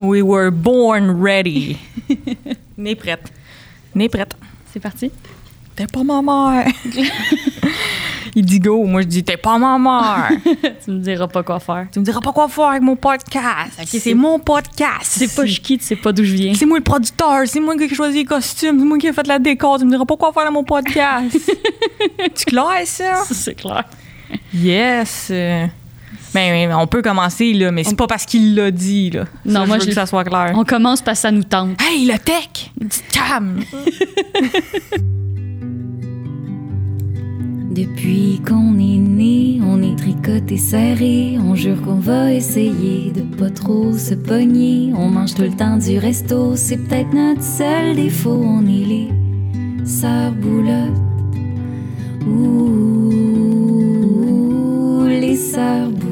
We were born ready. Né prête. Né prête. C'est parti. T'es pas ma mère. Il dit go. Moi, je dis t'es pas ma mère. tu me diras pas quoi faire. tu me diras pas quoi faire avec mon podcast. Ok, c'est mon podcast. C'est pas je qui, tu sais pas d'où je viens. C'est moi le producteur, c'est moi qui ai choisi les costumes, c'est moi qui ai fait la décor. Tu me diras pas quoi faire dans mon podcast. tu clair ça? Ça, C'est clair. Yes. Ben, on peut commencer, là, mais c'est pas parce qu'il l'a dit, là. Non, Ça, moi, je veux je- que ça soit clair. On commence parce que ça nous tente. Hey, le tech! Petite cam! Depuis qu'on est né, on est tricoté serré. On jure qu'on va essayer de pas trop se pogner. On mange tout le temps du resto, c'est peut-être notre seul défaut. On est les sœurs boulottes. Ouh, les sœurs boulottes.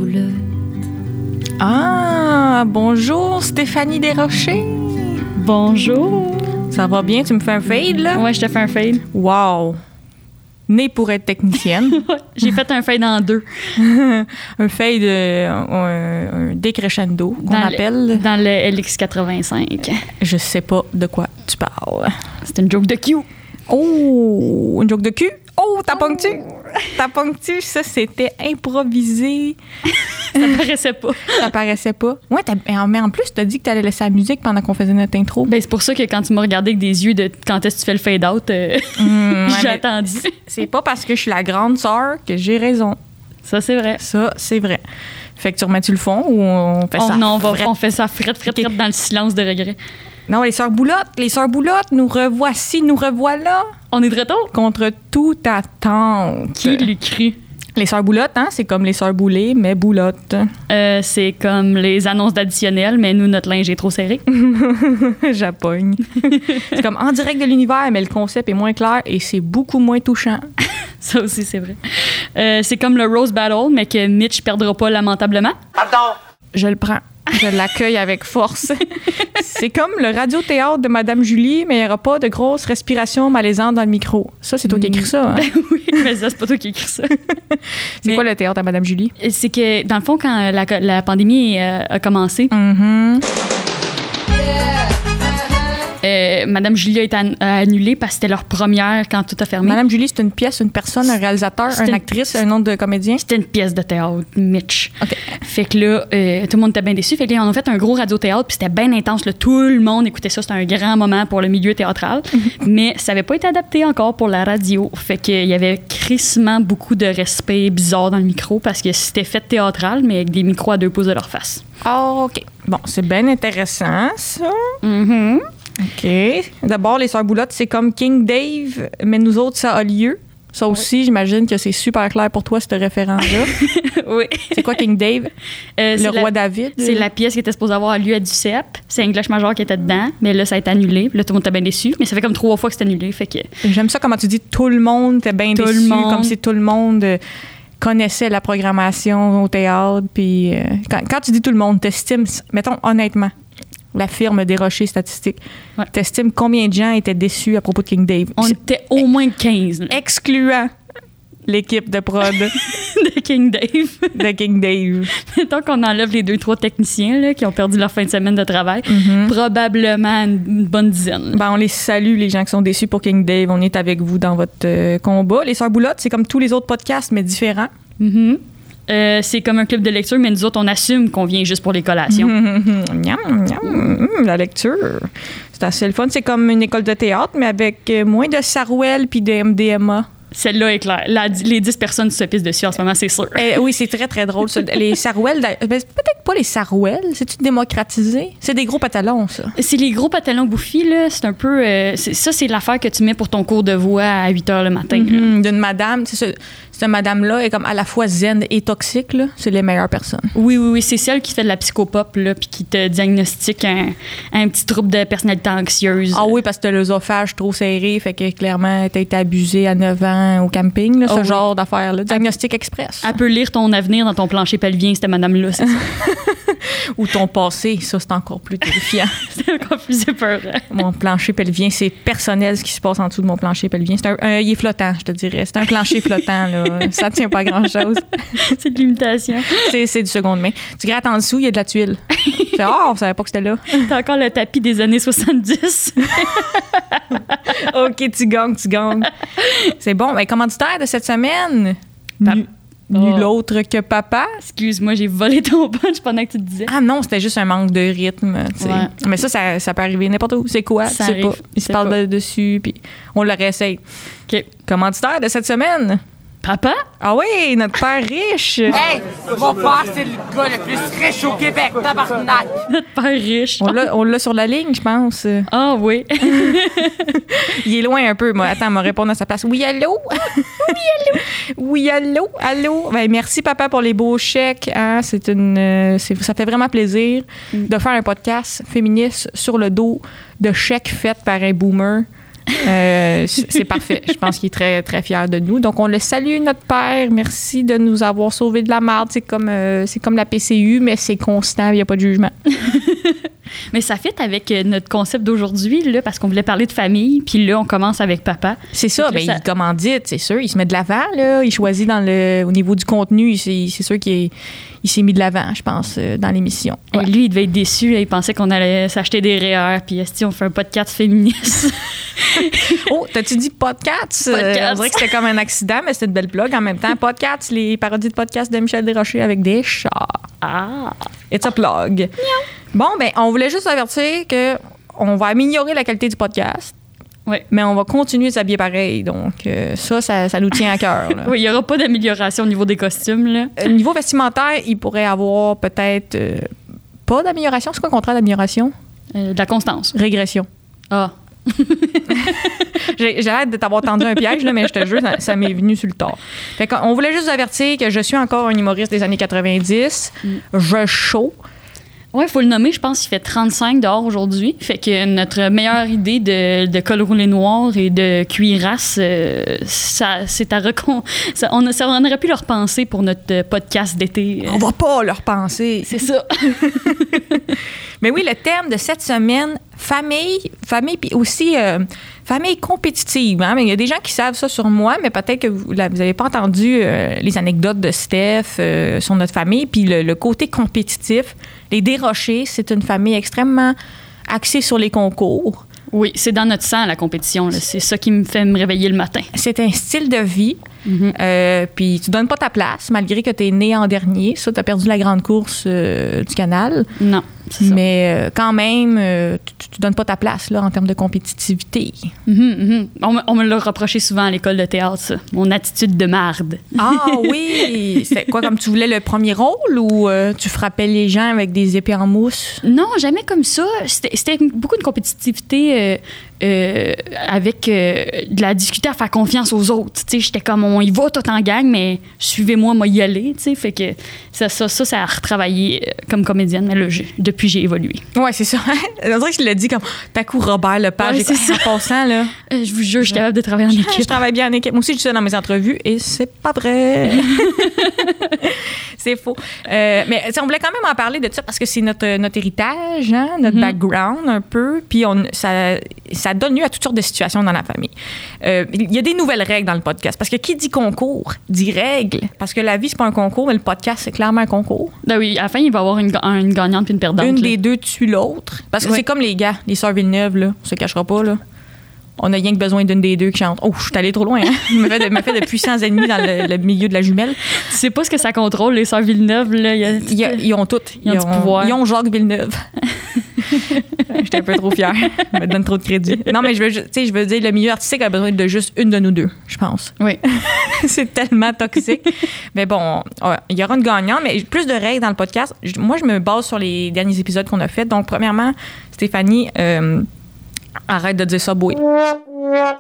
Ah, bonjour, Stéphanie Desrochers. Bonjour. Ça va bien? Tu me fais un fade, là? Ouais, je te fais un fade. Wow! Née pour être technicienne. J'ai fait un fade en deux. un fade, euh, un, un décrescendo, qu'on le- appelle. Dans le LX85. Je sais pas de quoi tu parles. C'est une joke de Q. Oh, une joke de cul. Oh, t'as ponctu. T'as ponctu. Ça, c'était improvisé. Ça paraissait pas. Ça paraissait pas. Ouais, mais en plus, t'as dit que t'allais laisser la musique pendant qu'on faisait notre intro. Ben, c'est pour ça que quand tu m'as regardé avec des yeux de quand est-ce que tu fais le fade out, euh, j'ai mais attendu. C'est pas parce que je suis la grande sœur que j'ai raison. Ça, c'est vrai. Ça, c'est vrai. Fait que tu remets-tu le fond ou on fait On, ça? non, on, va, on fait ça frette, frette, Ok. frette dans le silence de regret. Non, les sœurs boulottes, les sœurs boulottes, nous revoici, nous revoilà On est de retour? contre toute attente. Qui l'eût cru? Les sœurs boulottes, hein, c'est comme les sœurs boulées, mais boulottes. Euh, c'est comme les annonces d'additionnel, mais nous, notre linge est trop serré. Japogne. c'est comme en direct de l'univers, mais le concept est moins clair et c'est beaucoup moins touchant. Ça aussi, c'est vrai. Euh, c'est comme le Rose Battle, mais que Mitch perdra pas lamentablement. Je le prends. Je l'accueille avec force. c'est comme le radiothéâtre de Madame Julie, mais il n'y aura pas de grosses respirations malaisantes dans le micro. Ça, c'est toi qui écris ça. hein? oui, mais ça, c'est pas toi qui écris ça. C'est quoi le théâtre à Madame Julie? C'est que, dans le fond, quand la, la pandémie euh, a commencé, Mhm. Euh, Madame Julie a été an- a annulée parce que c'était leur première quand tout a fermé. Madame Julie, c'est une pièce, une personne, un réalisateur, une une- actrice, un nom de comédien? C'était une pièce de théâtre, Mitch. OK. Fait que là, euh, tout le monde était bien déçu. Fait que là, on a fait un gros radio-théâtre, puis c'était bien intense. là. Tout le monde écoutait ça. C'était un grand moment pour le milieu théâtral. Mais ça n'avait pas été adapté encore pour la radio. Fait qu'il y avait crissement beaucoup de respect bizarre dans le micro parce que c'était fait théâtral, mais avec des micros à deux pouces de leur face. Ah, OK. Bon, c'est bien intéressant, ça. Mhm. OK. D'abord, les Sœurs Boulottes, c'est comme King Dave, mais nous autres, ça a lieu. Ça aussi, j'imagine que c'est super clair pour toi, ce référent-là. oui. c'est quoi King Dave? Euh, Le roi la- David? C'est la pièce qui était supposée avoir lieu à Ducep. C'est English Major qui était dedans, mais là, ça a été annulé. Puis Là, tout le monde était bien déçu. Mais ça fait comme trois fois que c'est annulé. Fait que J'aime ça comment tu dis tout le monde était bien le déçu, monde. comme si tout le monde euh, connaissait la programmation au théâtre. Puis euh, quand, quand tu dis tout le monde, t'estimes, mettons honnêtement, la firme des rochers statistiques, Ouais. t'estimes combien de gens étaient déçus à propos de King Dave? on était au moins 15 là, excluant l'équipe de prod de King Dave. de King Dave. Mettons qu'on enlève les deux, trois techniciens là, qui ont perdu leur fin de semaine de travail. Probablement une, bonne dizaine. Ben, on les salue, les gens qui sont déçus pour King Dave. On est avec vous dans votre euh, combat. Les Sœurs Boulottes, c'est comme tous les autres podcasts, mais différents. Mhm. Euh, c'est comme un club de lecture, mais nous autres, on assume qu'on vient juste pour les collations. Miam, miam, hum, la lecture. C'est assez le fun. C'est comme une école de théâtre, mais avec euh, moins de sarouel puis de MDMA. Celle-là est claire. La- les 10 personnes se pissent dessus en ce moment, c'est sûr. Eh, oui, c'est très, très drôle. ça. Les sarouels, ben, peut-être pas les sarouels. C'est-tu démocratisé? C'est des gros pantalons, ça. C'est les gros pantalons bouffis, là. C'est un peu. euh, ça, c'est l'affaire que tu mets pour ton cours de voix à 8 h le matin. Hum, D'une madame. ce- Cette madame-là est comme à la fois zen et toxique. C'est les meilleures personnes. Oui, oui, oui. C'est celle qui fait de la psychopop, là, puis qui te diagnostique un, un petit trouble de personnalité anxieuse. Ah oui, parce que t'as l'œsophage trop serré, fait que clairement, t'as été abusé à 9 ans au camping, là, Ah ce oui. genre d'affaires-là. Diagnostic express. Elle peut lire ton avenir dans ton plancher pelvien, cette madame-là, c'est ça. Ou ton passé, ça, c'est encore plus terrifiant. C'est encore plus épeurant. mon plancher pelvien, c'est personnel ce qui se passe en dessous de mon plancher pelvien. C'est un, un- il est flottant, je te dirais. C'est un plancher flottant, là. Ça tient pas à grand-chose. C'est de l'imitation. C'est, du seconde main. Tu grattes en dessous, il y a de la tuile. Tu fais, oh, on savait pas que c'était là. T'as encore le tapis des années 70. OK, tu gagnes, tu gagnes. C'est bon. Ben, commanditaire de cette semaine? Nul Oh. autre que papa? Excuse-moi, j'ai volé ton punch pendant que tu te disais. Ah non, c'était juste un manque de rythme. Ouais. Mais ça, ça, ça peut arriver n'importe où. C'est quoi? Ça sais pas. arrive. Il se C'est parle pas. de- dessus, puis on le réessaye. OK. Commanditaire de cette semaine? Papa? Ah oui, notre père riche. Hey, mon père, c'est le gars le plus riche au Québec, tabarnak! Notre père riche. On l'a, on l'a sur la ligne, je pense. Ah oui. Il est loin un peu. Moi, attends, me répondre à sa place. Oui, allô? oui, allô? Oui, allô? Allô? Ben, merci, papa, pour les beaux chèques. hein. C'est une, euh, ça fait vraiment plaisir de faire un podcast féministe sur le dos de chèques faits par un boomer. Euh, c'est parfait. Je pense qu'il est très, très fier de nous. Donc, on le salue, notre père. Merci de nous avoir sauvés de la merde. C'est comme, euh, c'est comme la PCU, mais c'est constant. Il n'y a pas de jugement. Mais ça fit avec euh, notre concept d'aujourd'hui, là, parce qu'on voulait parler de famille, puis là, on commence avec papa. C'est ça, ben, ça- il commandite, c'est sûr. Il se met de l'avant, là. Il choisit dans le, au niveau du contenu. C'est sûr qu'il est- il s'est mis de l'avant, je pense, euh, dans l'émission. Et lui, il devait être déçu. là. Il pensait qu'on allait s'acheter des REER, puis si on fait un podcast féministe. Oh, t'as-tu dit podcast? Podcast. on dirait que c'était comme un accident, mais c'était une belle plug en même temps. Podcast, les parodies de podcast de Michel Desrochers avec des chats. ah! It's a plug. Bon, ben, on voulait juste avertir que on va améliorer la qualité du podcast. Oui. Mais on va continuer de s'habiller pareil. Donc, euh, ça, ça, ça nous tient à cœur. Oui, il n'y aura pas d'amélioration au niveau des costumes, là. Euh, niveau vestimentaire, il pourrait avoir peut-être euh, pas d'amélioration. C'est quoi le contraire d'amélioration? De la constance. Régression. Ah. J'ai hâte de t'avoir tendu un piège, là, mais je te jure, ça, ça m'est venu sur le tard. Fait qu'on voulait juste vous avertir que je suis encore un humoriste des années 90. Je chaud. Ouais, il faut le nommer. Je pense qu'il fait 35 dehors aujourd'hui. Fait que notre meilleure idée de, de col roulé noir et de cuirasse, euh, ça, c'est à recon... ça- on, ça- on aurait pu le repenser pour notre euh, podcast d'été. On va pas leur penser. C'est ça. Mais oui, le thème de cette semaine, famille, famille, puis aussi euh, famille compétitive. hein. Mais il y a des gens qui savent ça sur moi, mais peut-être que vous n'avez pas entendu euh, les anecdotes de Steph euh, sur notre famille. Puis le, le côté compétitif, les Desrochers, c'est une famille extrêmement axée sur les concours. Oui, c'est dans notre sang, la compétition. C'est ça qui me fait me réveiller le matin. C'est un style de vie. Mhm. Euh, puis tu donnes pas ta place, malgré que tu es né en dernier. Ça, tu as perdu la grande course euh, du canal. Non. Mais euh, quand même, euh, tu, tu donnes pas ta place là, en termes de compétitivité. Mhm, mhm. On, me- on me l'a reproché souvent à l'école de théâtre, ça. Mon attitude de marde. Ah oui! C'est quoi, comme tu voulais le premier rôle ou euh, tu frappais les gens avec des épées en mousse? Non, jamais comme ça. C'était beaucoup de compétitivité euh, euh, avec euh, de la discuter à faire confiance aux autres. J'étais comme on y va tout en gang, mais suivez-moi, moi y aller. Fait que ça, ça, ça, ça a retravaillé euh, comme comédienne. Mais là, j'ai- depuis, j'ai évolué. Ouais, c'est ça. On dirait que je l'ai dit comme t'as coup Robert Lepage. Ouais, c'est passant, là. Euh, je vous jure, je suis capable de travailler en Je équipe. travaille bien en équipe. Moi aussi, je dis ça dans mes entrevues et c'est pas vrai. c'est faux. Mais on voulait quand même en parler de ça parce que c'est notre, notre héritage, hein, notre Mhm. background un peu. Puis on, ça, ça donne lieu à toutes sortes de situations dans la famille. Euh, Il y a des nouvelles règles dans le podcast parce que qui dit concours dit règles. Parce que la vie, c'est pas un concours, mais le podcast, c'est clairement un concours. Ben oui, à la fin, il va y avoir une, ga- une gagnante puis une perdante. Une là. des deux tue l'autre. Parce que c'est comme les gars, les sœurs Villeneuve, là. On se cachera pas, là. On a rien que besoin d'une des deux qui chante. Oh, je suis allée trop loin, hein? Il m'a fait, de, m'a fait de puissants ennemis dans le, le milieu de la jumelle. Tu sais pas ce que ça contrôle, les sœurs Villeneuve. Là, il y a- Il y a- ils ont toutes. Ils ont du pouvoir. Ils ont Jacques Villeneuve. J'étais un peu trop fière. Je me donne trop de crédit. Non, mais je veux, je veux dire, le milieu artistique a besoin de juste une de nous deux, je pense. Oui. c'est tellement toxique. mais bon, il y aura une gagnante, mais plus de règles dans le podcast. Moi, je me base sur les derniers épisodes qu'on a fait. Donc, premièrement, Stéphanie, euh, arrête de dire ça, boy.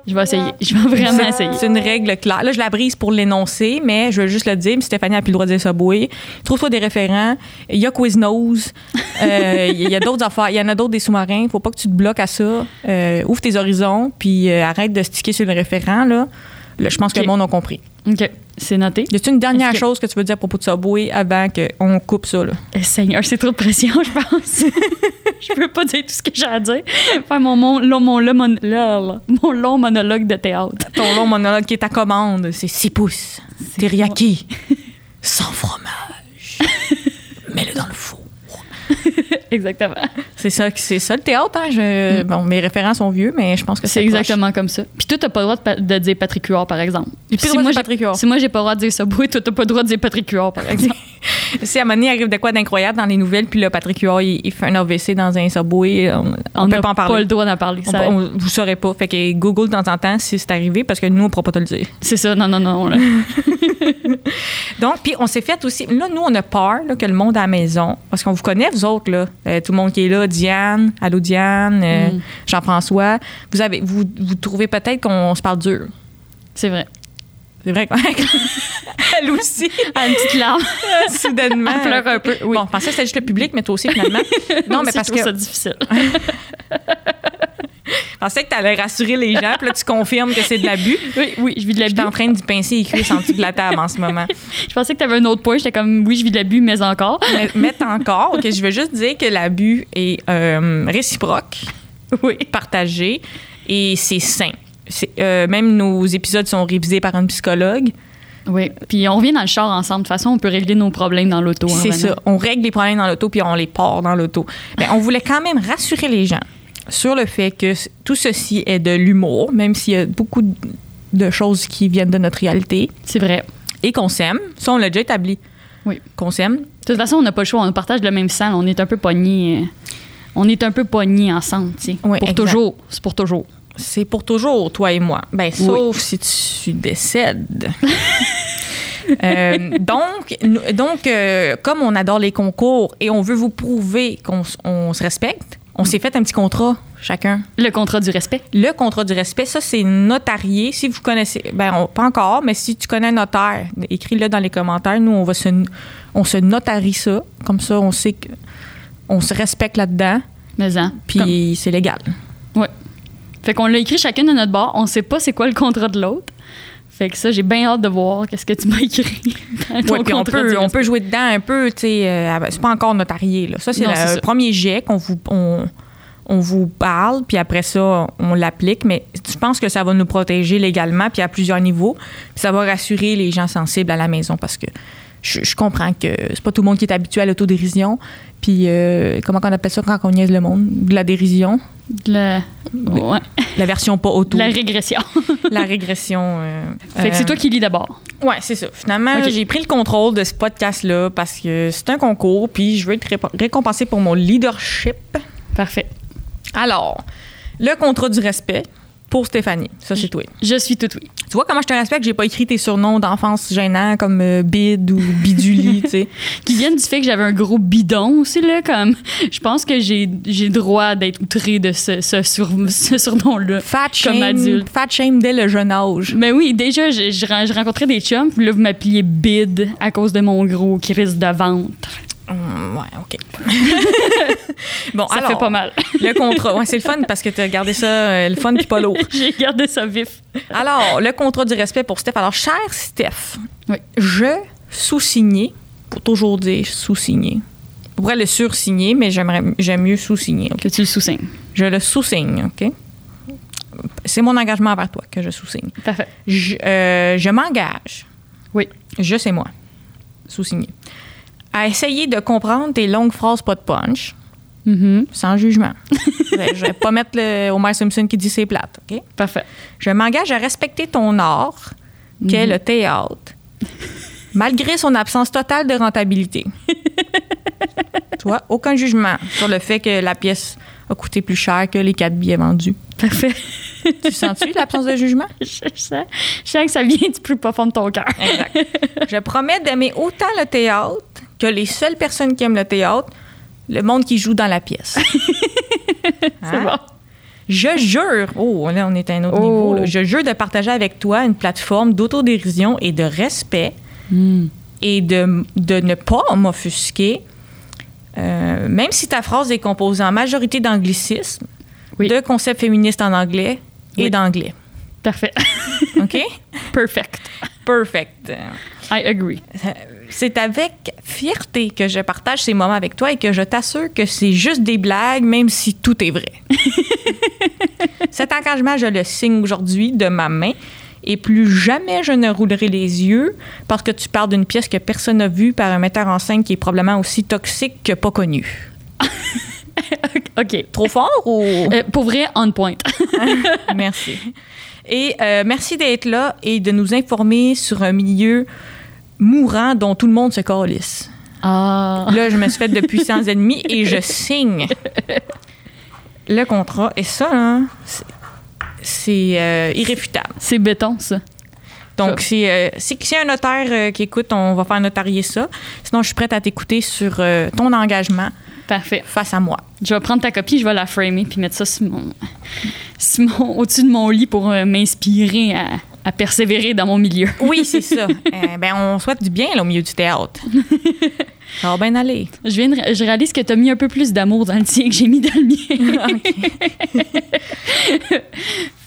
Je vais essayer. Je vais vraiment essayer. C'est une règle claire. Là, je la brise pour l'énoncer, mais je veux juste le dire. Puis Stéphanie a plus le droit de dire Subway. Trouve-toi des référents. Il y a Quiznos. Euh, Il y a d'autres affaires. Il y en a d'autres des sous-marins. Faut pas que tu te bloques à ça. Euh, ouvre tes horizons, puis euh, arrête de sticker sur le référent. Là. Là, je pense que le monde a compris. OK. C'est noté. Y a-t-il une dernière que- chose que tu veux dire à propos de Subway avant qu'on coupe ça? Là? Eh, Seigneur, c'est trop de pression, je pense. je peux pas dire tout ce que j'ai à dire. Faire mon, mon, long- mon, long mon- là, là, mon long monologue de théâtre. Ton long monologue qui est ta commande, c'est 6 pouces, teriyaki, sans fromage. Mets-le dans le four. Exactement. C'est ça, c'est ça le théâtre. Hein? Je- Bon, mes référents sont vieux, mais je pense que C'est c'est exactement comme ça. Puis toi, t'as pas le droit de, dire Patrick Huard, par exemple. Le Si moi, Patrick Huard. Si moi, j'ai pas le droit de dire Subway, toi, t'as pas le droit de dire Patrick Huard, par exemple. Si à un moment donné, il arrive de quoi d'incroyable dans les nouvelles, puis là, Patrick Huard, il, il fait un AVC dans un subway, on, on peut pas en parler. pas le droit d'en parler. On- ça- on- vous saurez pas. Fait que Google de temps en temps si c'est arrivé, parce que nous, on pourra pas te le dire. C'est ça, non, non, non. là. Donc, puis on s'est fait aussi. Là, nous, on a peur là, que le monde à la maison, parce qu'on vous connaît, vous autres, là, euh, tout le monde qui est là, Diane, allô Diane, euh, Mm. Jean-François, vous, avez, vous, vous trouvez peut-être qu'on se parle dur. C'est vrai. C'est vrai Elle aussi, Ah, une petite larme. soudainement. Elle pleure un peu, oui. Bon, je pensais que c'était juste le public, mais toi aussi, finalement. Non, mais parce que ça difficile. je pensais que tu allais rassurer les gens, puis là, tu confirmes que c'est de l'abus. Oui, oui, je vis de Je suis l'abus. en train d'y pincer les cuisses en dessous de la table en ce moment. Je pensais que t'avais un autre point. J'étais comme, oui, je vis de l'abus, mais encore. Mais, mais encore, OK, je veux juste dire que l'abus est euh, réciproque. Oui. partagé et c'est sain. Euh, même nos épisodes sont révisés par un psychologue. Oui. Puis on revient dans le char ensemble. De toute façon, on peut régler nos problèmes dans l'auto. hein, c'est ça. On règle les problèmes dans l'auto puis on les part dans l'auto. Mais on voulait quand même rassurer les gens sur le fait que tout ceci est de l'humour, même s'il y a beaucoup de- choses qui viennent de notre réalité C'est vrai. et qu'on s'aime. Ça, on l'a déjà établi. Oui. Qu'on s'aime. De toute façon, on n'a pas le choix. On partage le même sang. On est un peu pognés. euh, On est un peu pognés ensemble, tu sais. Oui, pour exact. toujours. C'est pour toujours. C'est pour toujours, toi et moi. Ben, sauf si tu décèdes. Euh, donc, donc euh, comme on adore les concours et on veut vous prouver qu'on on se respecte, on s'est fait un petit contrat chacun. Le contrat du respect. Le contrat du respect, ça, c'est notarié. Si vous connaissez, ben, on- pas encore, mais si tu connais un notaire, écris-le dans les commentaires. Nous, on va se, on se notarie ça. Comme ça, on sait qu'on se respecte là-dedans, Mais hein. puis c'est légal. Ouais. Fait qu'on l'a écrit chacun de notre bord. On sait pas c'est quoi le contrat de l'autre. Fait que ça, j'ai bien hâte de voir qu'est-ce que tu m'as écrit dans ton puis on peut, on peut jouer dedans un peu, tu sais. euh, c'est pas encore notarié, là. Ça, c'est le premier jet qu'on vous, on, on vous parle, puis après ça, on l'applique. Mais je pense que ça va nous protéger légalement, puis à plusieurs niveaux. Puis ça va rassurer les gens sensibles à la maison parce que je, je comprends que c'est pas tout le monde qui est habitué à l'autodérision. Puis, euh, comment on appelle ça quand on niaise le monde? De la dérision? Le- ouais. La version pas auto. La régression. la régression. euh, fait que c'est euh, toi qui lis d'abord. Ouais, c'est ça. Finalement, j'ai pris le contrôle de ce podcast-là parce que c'est un concours, puis je veux être récompensé pour mon leadership. Parfait. Alors, le contrat du respect pour Stéphanie. Ça, c'est toi. Je suis tout oui. Tu vois comment je te respecte? J'ai pas écrit tes surnoms d'enfance gênants comme euh, Bid ou Biduli, tu sais. Qui viennent du fait que j'avais un gros bidon aussi, là, comme. Je pense que j'ai j'ai droit d'être outré de ce, ce, sur, ce surnom-là. Fat Comme shame, adulte. fat shame dès le jeune âge. Mais oui, déjà, je, je rencontrais des chums, puis là, vous m'appeliez bid à cause de mon gros crise de ventre. Hum, ouais, OK. bon, Ça alors, fait pas mal. le contrat. Ouais, c'est le fun parce que tu as gardé ça, euh, le fun puis pas lourd. j'ai gardé ça vif. Alors, le contrat du respect pour Steph. Alors, cher Steph, Oui. je sous-signé, pour toujours dire sous-signé. On pourrait le sur-signer, mais j'aimerais, j'aime mieux sous-signer. Que tu le sous-signes. Je le sous-signe, OK? C'est mon engagement envers toi que je sous-signe. Parfait. Je, euh, je m'engage. Oui. Je sais moi. Sous-signé. À essayer de comprendre tes longues phrases pas de punch, Mhm. sans jugement. je vais- je vais pas mettre le Homer Simpson qui dit c'est plate, OK? Parfait. Je m'engage à respecter ton art, qu'est le théâtre, malgré son absence totale de rentabilité. tu vois, aucun jugement sur le fait que la pièce a coûté plus cher que les quatre billets vendus. Parfait. Tu sens-tu l'absence de jugement? je, sens, je sens que ça vient du plus profond de ton cœur. Exact. Je promets d'aimer autant le théâtre que les seules personnes qui aiment le théâtre, le monde qui joue dans la pièce. C'est Hein? bon. Je jure, oh là on est à un autre Oh. niveau, là. je jure de partager avec toi une plateforme d'autodérision et de respect Hmm. et de, de ne pas m'offusquer, euh, même si ta phrase est composée en majorité d'anglicisme, Oui. de concepts féministes en anglais et Oui. d'anglais. Parfait. OK? Perfect. Perfect. I agree. C'est avec fierté que je partage ces moments avec toi et que je t'assure que c'est juste des blagues, même si tout est vrai. Cet engagement, je le signe aujourd'hui de ma main et plus jamais je ne roulerai les yeux parce que tu parles d'une pièce que personne n'a vue par un metteur en scène qui est probablement aussi toxique que pas connu. OK. Trop fort ou... Euh, pour vrai, on point. merci. Et euh, merci d'être là et de nous informer sur un milieu mourant dont tout le monde se calisse. Ah. Là, je me suis fait de puissants ennemis et je signe le contrat. Et ça, là, c'est- euh, irréfutable. C'est béton, ça. Donc, c'est euh, si si y a un notaire euh, qui écoute, on va faire notarier ça. Sinon, je suis prête à t'écouter sur euh, ton engagement Parfait. face à moi. Je vais prendre ta copie, je vais la framer puis mettre ça sur mon, sur mon- au-dessus de mon lit pour m'inspirer à, à persévérer dans mon milieu. Oui, c'est ça. Euh, ben, on souhaite du bien là, au milieu du théâtre. Ça va bien aller. Je, viens de- je réalise que tu as mis un peu plus d'amour dans le tien que j'ai mis dans le mien.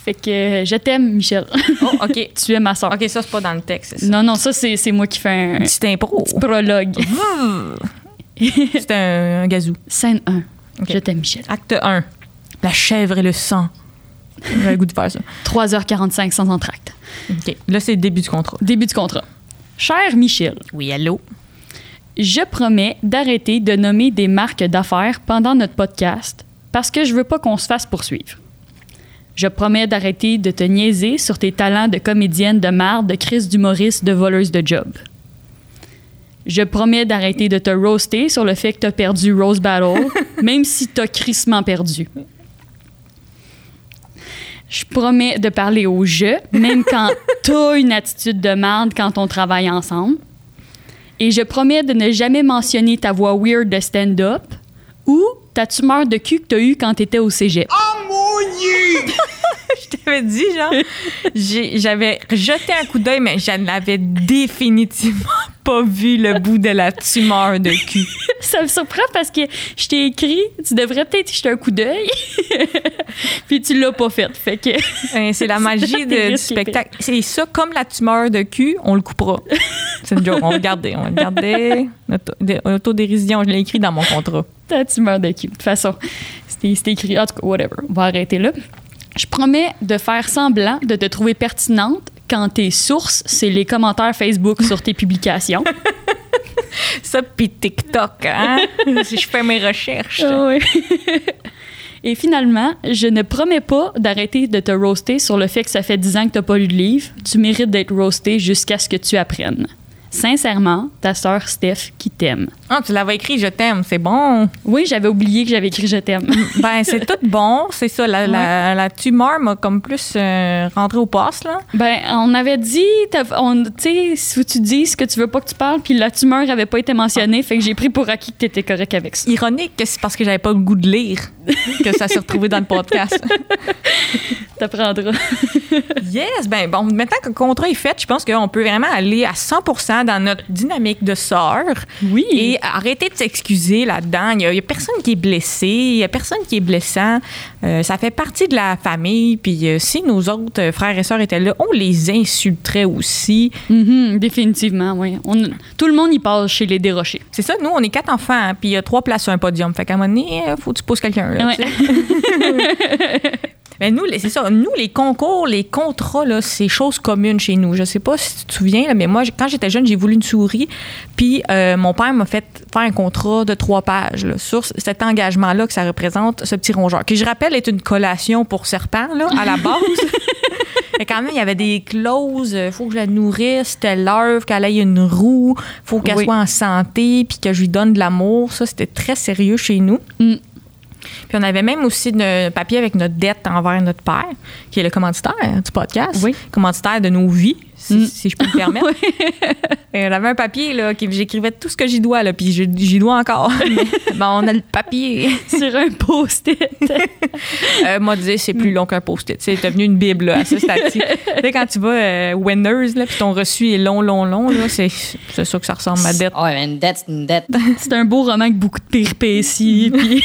fait que je t'aime, Michel. Oh, OK. tu es ma soeur. OK, ça, c'est pas dans le texte, ça. Non, non, ça, c'est moi qui fais un Petit impro. petit prologue. C'est un, un gazou. Scène 1. Ok. Je t'aime, Michel. Acte 1. La chèvre et le sang. J'ai le goût de faire ça. 3h45 sans entracte. OK. Là, c'est le début du contrat. Début du contrat. Cher Michel, Oui, allô? je promets d'arrêter de nommer des marques d'affaires pendant notre podcast parce que je veux pas qu'on se fasse poursuivre. Je promets d'arrêter de te niaiser sur tes talents de comédienne de marde, de crise d'humoriste, de voleuse de job. Je promets d'arrêter de te roaster sur le fait que t'as perdu Rose Battle, même si t'as crissement perdu. Je promets de parler au jeu, même quand t'as une attitude de merde quand on travaille ensemble. Et je promets de ne jamais mentionner ta voix weird de stand-up ou ta tumeur de cul que t'as eue quand t'étais au cégep. Je t'avais dit, genre, j'avais jeté un coup d'œil, mais je n'avais définitivement pas vu le bout de la tumeur de cul. Ça me surprend parce que je t'ai écrit, tu devrais peut-être jeter un coup d'œil. Puis tu l'as pas fait. Fait que Euh, C'est la magie de- du spectacle. C'est ça, comme la tumeur de cul, on le coupera. C'est une joke. On va le garder. On va le garder. Je l'ai écrit dans mon contrat. Ta tumeur de cul. De toute façon, c'était écrit. En tout cas, whatever. On va arrêter là. Je promets de faire semblant de te trouver pertinente quand tes sources, c'est les commentaires Facebook sur tes publications. Ça, puis TikTok, hein? si je fais mes recherches. Ah ouais. Et finalement, je ne promets pas d'arrêter de te roaster sur le fait que ça fait 10 ans que tu n'as pas lu de livre. Tu mérites d'être roasté jusqu'à ce que tu apprennes. Sincèrement, ta sœur Steph qui t'aime. Ah, tu l'avais écrit, je t'aime, c'est bon. Oui, j'avais oublié que j'avais écrit Je t'aime. Ben, c'est tout bon, c'est ça. La, la, la tumeur m'a comme plus euh, rentré au poste, là. Ben, on avait dit, tu sais, si tu dis ce que tu veux pas que tu parles, puis la tumeur avait pas été mentionnée, fait que j'ai pris pour acquis que t'étais correct avec ça. Ironique que c'est parce que j'avais pas le goût de lire que ça s'est retrouvé dans le podcast. T'apprendras. Yes, ben bon, maintenant que le contrat est fait, je pense qu'on peut vraiment aller à 100% dans notre dynamique de sœur. Oui. Et arrêter de s'excuser là-dedans. Il n'y a, il y a personne qui est blessé, il n'y a personne qui est blessant. Euh, ça fait partie de la famille. Puis euh, si nos autres euh, frères et sœurs étaient là, on les insulterait aussi. Mhm, définitivement, oui. On- tout le monde y passe chez les dérochés. C'est ça, nous, on est quatre enfants, hein, puis il y a trois places sur un podium. Fait qu'à un moment donné, il faut que tu poses quelqu'un. là, Ouais. Mais nous, les- c'est ça. Nous, les concours, les contrats, là, c'est chose commune chez nous. Je sais pas si tu te souviens, là, mais moi, quand j'étais jeune, j'ai voulu une souris. Puis euh, mon père m'a fait faire un contrat de trois pages là, sur cet engagement-là que ça représente, ce petit rongeur, qui, je rappelle, est une collation pour serpent, là, à la base. Mais quand même, il y avait des clauses. Il faut que je la nourrisse, telle l'œuvre, qu'elle ait une roue, faut qu'elle Oui. soit en santé, puis que je lui donne de l'amour. Ça, c'était très sérieux chez nous. Mm. Puis on avait même aussi un papier avec notre dette envers notre père, qui est le commanditaire du podcast, Oui. commanditaire de nos vies, si, Mm. si je peux me permettre. Avait un papier là, qui j'écrivais tout ce que j'y dois, là, puis j'y dois encore. Bon, on a le papier. Sur un post-it. Euh, moi, disais, c'est plus long qu'un post-it. C'est devenu une bible là, à ce stade-ci. tu sais, quand tu vas euh, Winners, là, puis ton reçu est long, long, long, là, c'est c'est ça que ça ressemble à dette. Oh, une dette, c'est une dette. C'est un beau roman avec beaucoup de péripéties puis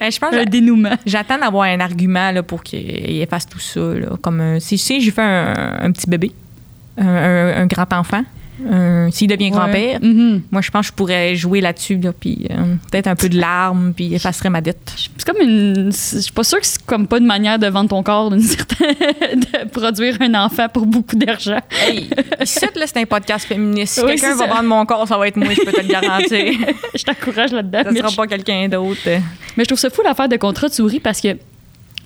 Ben, je pense un que dénouement. j'attends d'avoir un argument là, pour qu'il efface tout ça. Là, comme si, si j'ai fait un, un petit bébé, un, grand-enfant, un- s'il devient grand-père. Mhm. Moi, je pense que je pourrais jouer là-dessus, là, puis euh, peut-être un peu de larmes, puis effacerait ma dette. C'est comme une. Je suis pas sûre que c'est comme pas une manière de vendre ton corps d'une certaine. de produire un enfant pour beaucoup d'argent. Hey, ici, là, c'est un podcast féministe. Si Oui, quelqu'un va vendre mon corps, ça va être moi, je peux te le garantir. Je t'encourage là-dedans. ça sera je- pas quelqu'un d'autre. Mais je trouve ça fou l'affaire de contrat de souris parce que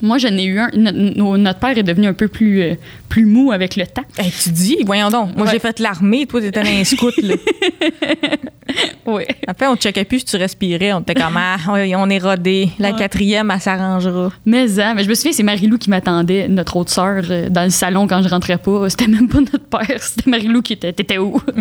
moi, j'en ai eu un. no- no- notre père est devenu un peu plus, euh, plus mou avec le temps. Hey, tu dis, voyons donc. Moi, Ouais. j'ai fait l'armée, toi, t'étais un scout, là. Oui. Après, on te checkait plus si tu respirais. On était comme, ah, on on est rodé. La Ouais. quatrième, elle s'arrangera. Mais, hein, mais je me souviens, c'est Marie-Lou qui m'attendait, notre autre sœur, euh, dans le salon quand je rentrais pas. C'était même pas notre père, c'était Marie-Lou qui était. T'étais où?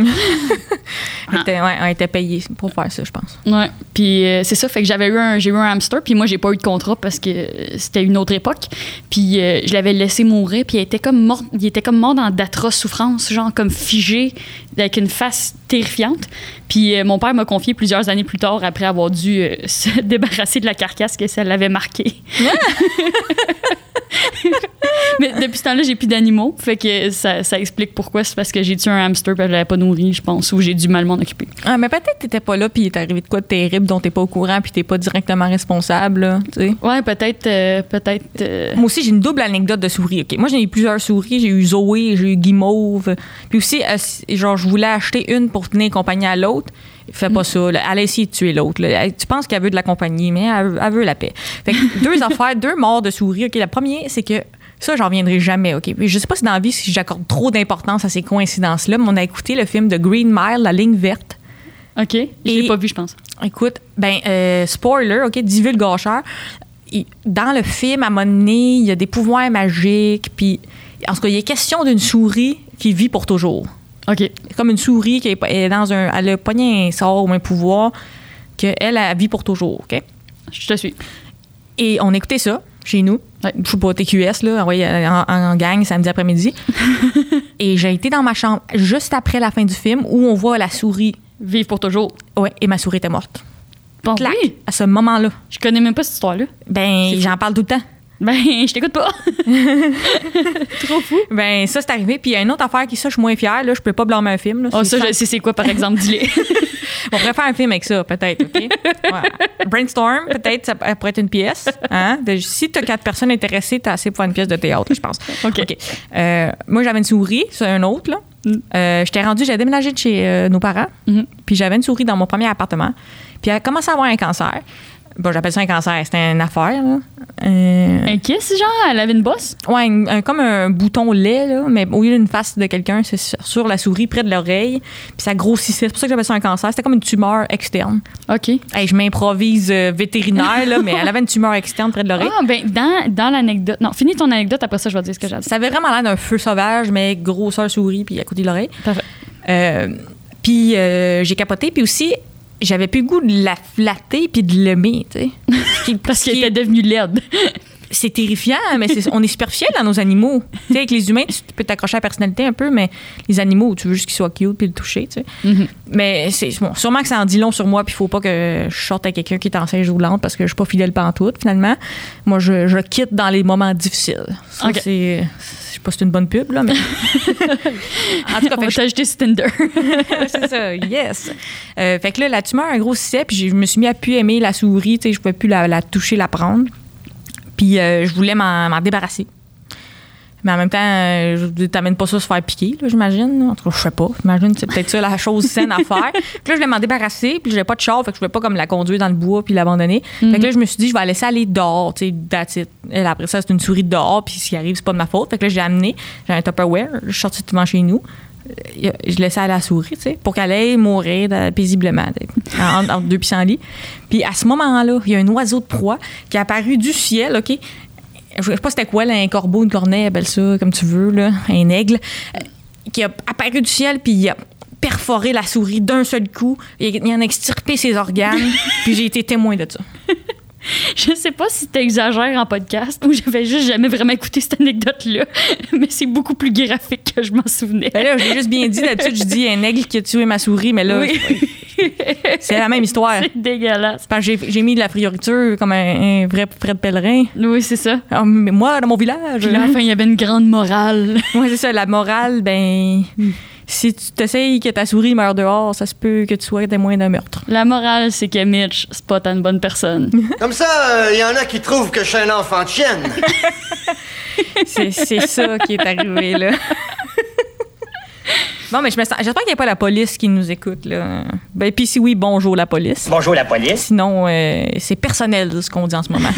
Elle était, ouais, on était payé pour faire ça, je pense. Ouais. Puis euh, c'est ça, fait que j'avais eu un, j'ai eu un hamster, puis moi j'ai pas eu de contrat parce que c'était une autre époque. Puis euh, je l'avais laissé mourir, puis était comme mort, il était comme mort dans d'atroces souffrances, genre comme figé, avec une face terrifiante. Puis euh, mon père m'a confié plusieurs années plus tard, après avoir dû euh, se débarrasser de la carcasse que ça l'avait marqué. Mais depuis ce temps-là, j'ai plus d'animaux, fait que ça, ça explique pourquoi. C'est parce que j'ai tué un hamster, puis je l'avais pas nourri, je pense, ou j'ai dû mal m'en occuper. Ah, mais peut-être que t'étais pas là, puis il est arrivé de quoi de terrible dont t'es pas au courant, puis t'es pas directement responsable, là, tu sais. Ouais, peut-être, euh, peut-être. euh, Moi aussi, j'ai une double anecdote de souris. OK? Moi, j'ai eu plusieurs souris. J'ai eu Zoé, j'ai eu Guimauve. Puis aussi, euh, si- genre, je voulais acheter une pour tenir compagnie à l'autre. Fais pas ça. là. Elle a essayé de tuer l'autre. Tu penses qu'elle veut de la compagnie, mais elle, elle veut la paix. Fait que deux affaires, deux morts de souris. OK? La première, c'est que ça, j'en reviendrai jamais. OK? Puis je sais pas si dans la vie, si j'accorde trop d'importance à ces coïncidences-là, mais on a écouté le film de Green Mile, La ligne verte. OK. Je l'ai pas vu, je pense. Écoute, ben, euh, spoiler, OK, divulgacheur. Dans le film, à un moment donné, il y a des pouvoirs magiques, puis en tout cas, il est question d'une souris qui vit pour toujours. OK. C'est comme une souris qui est, est dans un. Elle a pogné un sort ou un pouvoir qu'elle, elle, elle vit pour toujours, OK? Je te suis. Et on écoutait ça chez nous. Je sais pas, TQS, là, envoyé en, en gang samedi après-midi. et j'ai été dans ma chambre juste après la fin du film où on voit la souris. Vivre pour toujours. Ouais, et ma souris était morte. Bon, Clac, oui. à ce moment-là. Je connais même pas cette histoire-là. Ben, j'en parle tout le temps. Ben, je t'écoute pas. Trop fou. Ben, ça, c'est arrivé. Puis il y a une autre affaire qui, ça, je suis moins fière. Là, je peux pas blâmer un film. Là, Oh, C'est ça, je sais c'est quoi, par exemple, dis-le. On pourrait faire un film avec ça, peut-être. OK? Ouais. Brainstorm, peut-être, ça pourrait être une pièce. Hein? De- si tu as quatre personnes intéressées, tu as assez pour faire une pièce de théâtre, je pense. OK. Euh, moi, j'avais une souris, c'est un autre. là. Mm. Euh, J'étais rendue, j'ai déménagé de chez euh, nos parents. Mhm. Puis j'avais une souris dans mon premier appartement. Puis elle a commencé à avoir un cancer. Bon, j'appelle ça un cancer, c'était une affaire. Là. Euh, Un kiss, genre, elle avait une bosse? Ouais, un- un- comme un bouton lait, là, mais au lieu d'une face de quelqu'un, c'est sur, sur la souris, près de l'oreille. Puis ça grossissait. C'est pour ça que j'appelle ça un cancer. C'était comme une tumeur externe. OK. Hey, je m'improvise euh, vétérinaire, là, mais elle avait une tumeur externe près de l'oreille. Ah, ben, dans, dans l'anecdote. Non, finis ton anecdote, après ça, je vais te dire ce que j'ai. Ça avait vraiment l'air d'un feu sauvage, mais grosseur souris, puis à côté de l'oreille. Parfait. Euh, puis euh, j'ai capoté. Puis aussi, j'avais plus le goût de la flatter puis de l'aimer, tu sais. Parce qu'elle était devenue laide. c'est terrifiant, mais on est superficiel dans nos animaux. Tu sais, avec les humains, tu peux t'accrocher à la personnalité un peu, mais les animaux, tu veux juste qu'ils soient cute puis le toucher, tu sais. Mhm. Mais c'est bon, sûrement que ça en dit long sur moi, puis il faut pas que je sorte à quelqu'un qui est en siège roulante parce que je suis pas fidèle pantoute, finalement. Moi, je, je quitte dans les moments difficiles. Ça, Ok. c'est... Je sais pas si c'est une bonne pub, là, mais... en tout cas, On fait va t'ajouter sur Tinder. c'est ça, yes. Euh, fait que là, la tumeur a grossissait, puis j'ai- je me suis mis à plus aimer la souris, tu sais, je pouvais plus la, la toucher, la prendre. Puis euh, je voulais m'en débarrasser. Mais en même temps, euh, je t'amènes pas ça se faire piquer, là, j'imagine. En tout cas, je sais pas. J'imagine que c'est peut-être ça la chose saine à faire. Puis là, je voulais m'en débarrasser, puis j'avais pas de char, fait que je voulais pas comme la conduire dans le bois puis l'abandonner. Fait que là, je me suis dit, je vais la laisser aller dehors, tu sais. Elle, après ça, c'est une souris de dehors, puis s'il arrive, c'est pas de ma faute. Fait que là, j'ai amené, j'ai un Tupperware, je suis sortie devant chez nous. Euh, Je laissais aller la souris, tu sais, pour qu'elle aille mourir de- paisiblement, entre, entre deux pissenlits. Puis à ce moment-là, il y a un oiseau de proie qui est apparu du ciel, OK? Je sais pas c'était quoi, là, un corbeau, une corneille, appelle ça comme tu veux, là, un aigle, euh, qui a apparu du ciel, puis il a perforé la souris d'un seul coup. Il, il en a extirpé ses organes, puis j'ai été témoin de ça. Je sais pas si t'exagères en podcast ou j'avais juste jamais vraiment écouté cette anecdote-là, mais c'est beaucoup plus graphique que je m'en souvenais. Ben là, j'ai juste bien dit, d'habitude, je dis un aigle qui a tué ma souris, mais là, Oui. C'est la même histoire. C'est dégueulasse. Parce que j'ai mis de la frioriture comme un, un vrai Fred Pellerin. Oui, c'est ça. Ah, mais moi, dans mon village. Puis là, à la fin, il y avait une grande morale. Ouais, c'est ça. La morale, ben. Si tu t'essayes que ta souris meurt dehors, ça se peut que tu sois témoin d'un meurtre. La morale, c'est que Mitch, c'est pas tant une bonne personne. Comme ça, il y en a qui trouvent que je suis un enfant de chienne. C'est c'est ça qui est arrivé, là. Bon, mais je me sens- j'espère qu'il n'y a pas la police qui nous écoute, là. Ben, puis si oui, bonjour la police. Bonjour la police. Sinon, euh, c'est personnel ce qu'on dit en ce moment.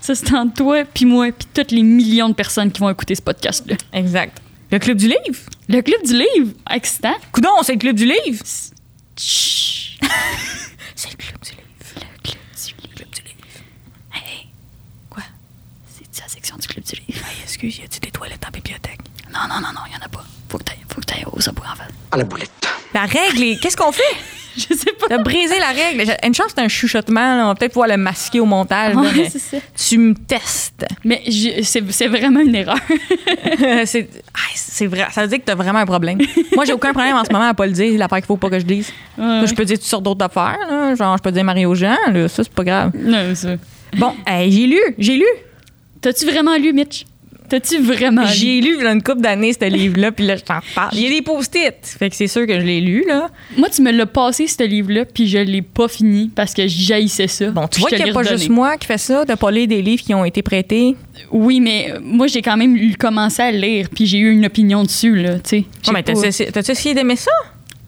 Ça, c'est entre toi, puis moi, puis toutes les millions de personnes qui vont écouter ce podcast-là. exact. Le club du livre? Le club du livre, excitant. Coudon, c'est le club du livre? Chut. C'est le club du livre. Le club du livre. Hey. Quoi? C'est la section du club du livre? Hey, excuse, y a-tu des toilettes en bibliothèque? Non, non, non, non, il y en a pas. Faut que t'ailles, faut que t'ailles au sabot, en fait. À la boulette. La règle, est- qu'est-ce qu'on fait? Je sais pas. T'as brisé la règle. Une chance, c'est un chuchotement. là. On va peut-être pouvoir le masquer au montage. Ouais, c'est ça. tu me testes. Mais c'est c'est vraiment une erreur. c'est ah, c'est vrai. Ça veut dire que t'as vraiment un problème. Moi, j'ai aucun problème en ce moment à pas le dire. L'affaire qu'il faut pas que je dise. Ouais. Je peux dire toutes sortes d'autres affaires. là. Genre, je peux dire Mario Jean. Là. Ça, c'est pas grave. Non, ça. Bon, hey, j'ai lu. J'ai lu. T'as-tu vraiment lu, Mitch? T'as-tu vraiment lu? J'ai lu? il y a une couple d'années ce livre-là, puis là, je t'en parle. Il y a des post-it. Fait que c'est sûr que je l'ai lu, là. Moi, tu me l'as passé, ce livre-là, puis je l'ai pas fini parce que j'haïssais ça. Bon, tu vois qu'il n'y a pas redonné. juste moi qui fais ça, de pas lire des livres qui ont été prêtés? Oui, mais euh, moi, j'ai quand même commencé à le lire, puis j'ai eu une opinion dessus, là, tu sais. J'ai Ouais, mais pas- t'as essayé- t'as-tu essayé d'aimer ça?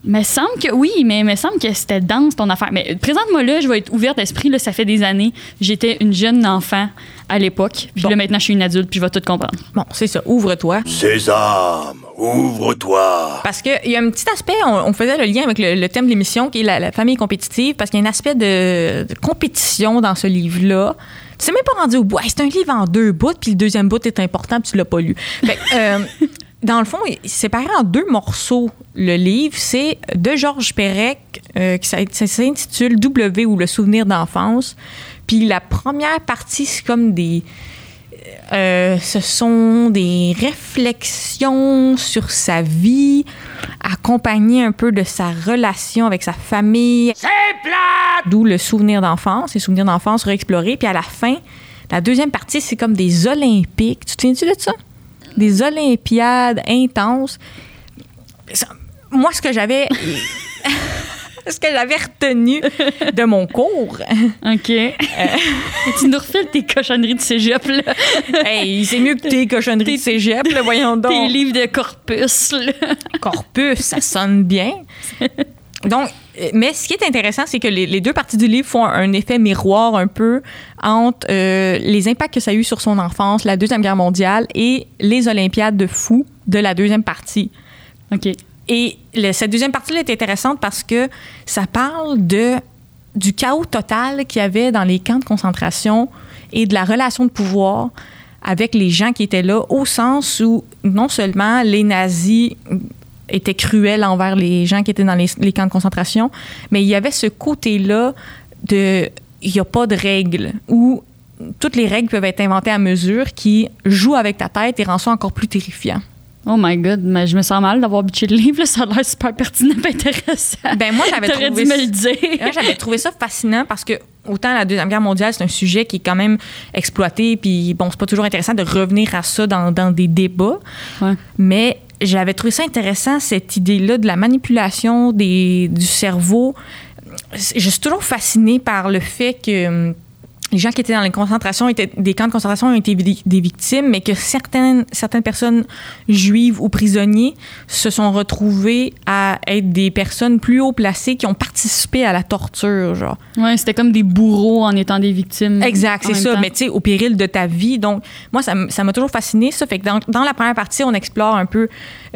Mais semble que oui, mais il me semble que c'était dense ton affaire. Mais présente-moi là, je vais être ouverte d'esprit. Là, ça fait des années. J'étais une jeune enfant à l'époque. Puis Bon. là, maintenant, je suis une adulte, puis je vais tout comprendre. Bon, c'est ça. Ouvre-toi. Sésame, ouvre-toi. Parce qu'il y a un petit aspect, on, on faisait le lien avec le, le thème de l'émission, qui est la, la famille compétitive, parce qu'il y a un aspect de, de compétition dans ce livre-là. Tu sais même pas rendu au bout. Hey, c'est un livre en deux bouts, puis le deuxième bout est important, puis tu l'as pas lu. Fait euh, dans le fond, c'est séparé en deux morceaux. Le livre, c'est de Georges Perec, euh, qui s'intitule W ou le souvenir d'enfance. Puis la première partie, c'est comme des, euh, ce sont des réflexions sur sa vie, accompagnées un peu de sa relation avec sa famille. C'est plat! D'où le souvenir d'enfance, les souvenirs d'enfance réexplorés. Puis à la fin, la deuxième partie, c'est comme des Olympiques. Tu te souviens-tu de ça? Des Olympiades intenses. Ça- moi, ce que j'avais. ce que j'avais retenu de mon cours, OK. tu nous refais tes cochonneries de cégep, là. hey, c'est mieux que tes cochonneries de cégep, là, voyons donc. Tes livres de corpus, là. corpus, ça sonne bien. Donc, euh, mais ce qui est intéressant, c'est que les, les deux parties du livre font un effet miroir un peu entre euh, les impacts que ça a eu sur son enfance, la Deuxième Guerre mondiale et les Olympiades de fou de la deuxième partie. OK. Et cette deuxième partie-là est intéressante parce que ça parle du chaos total qu'il y avait dans les camps de concentration et de la relation de pouvoir avec les gens qui étaient là, au sens où non seulement les nazis étaient cruels envers les gens qui étaient dans les, les camps de concentration, mais il y avait ce côté-là de il n'y a pas de règles où toutes les règles peuvent être inventées à mesure qui jouent avec ta tête et rend ça encore plus terrifiant. Oh my God, mais je me sens mal d'avoir bitché le livre, là. Ça a l'air super pertinent et intéressant. Ben moi j'avais trouvé dû me ça- le dire. Moi, j'avais trouvé ça fascinant parce que autant la Deuxième Guerre mondiale, c'est un sujet qui est quand même exploité, puis bon, c'est pas toujours intéressant de revenir à ça dans, dans des débats, Ouais. mais j'avais trouvé ça intéressant, cette idée-là de la manipulation des, du cerveau. Je suis toujours fascinée par le fait que hum, les gens qui étaient dans les concentrations étaient des camps de concentration ont été des victimes, mais que certaines certaines personnes juives ou prisonniers se sont retrouvés à être des personnes plus haut placées qui ont participé à la torture, genre. Ouais, c'était comme des bourreaux en étant des victimes. Exact, c'est ça. temps. Mais tu sais, au péril de ta vie. Donc, moi, ça m'a toujours fasciné, ça. Fait que dans, dans la première partie, on explore un peu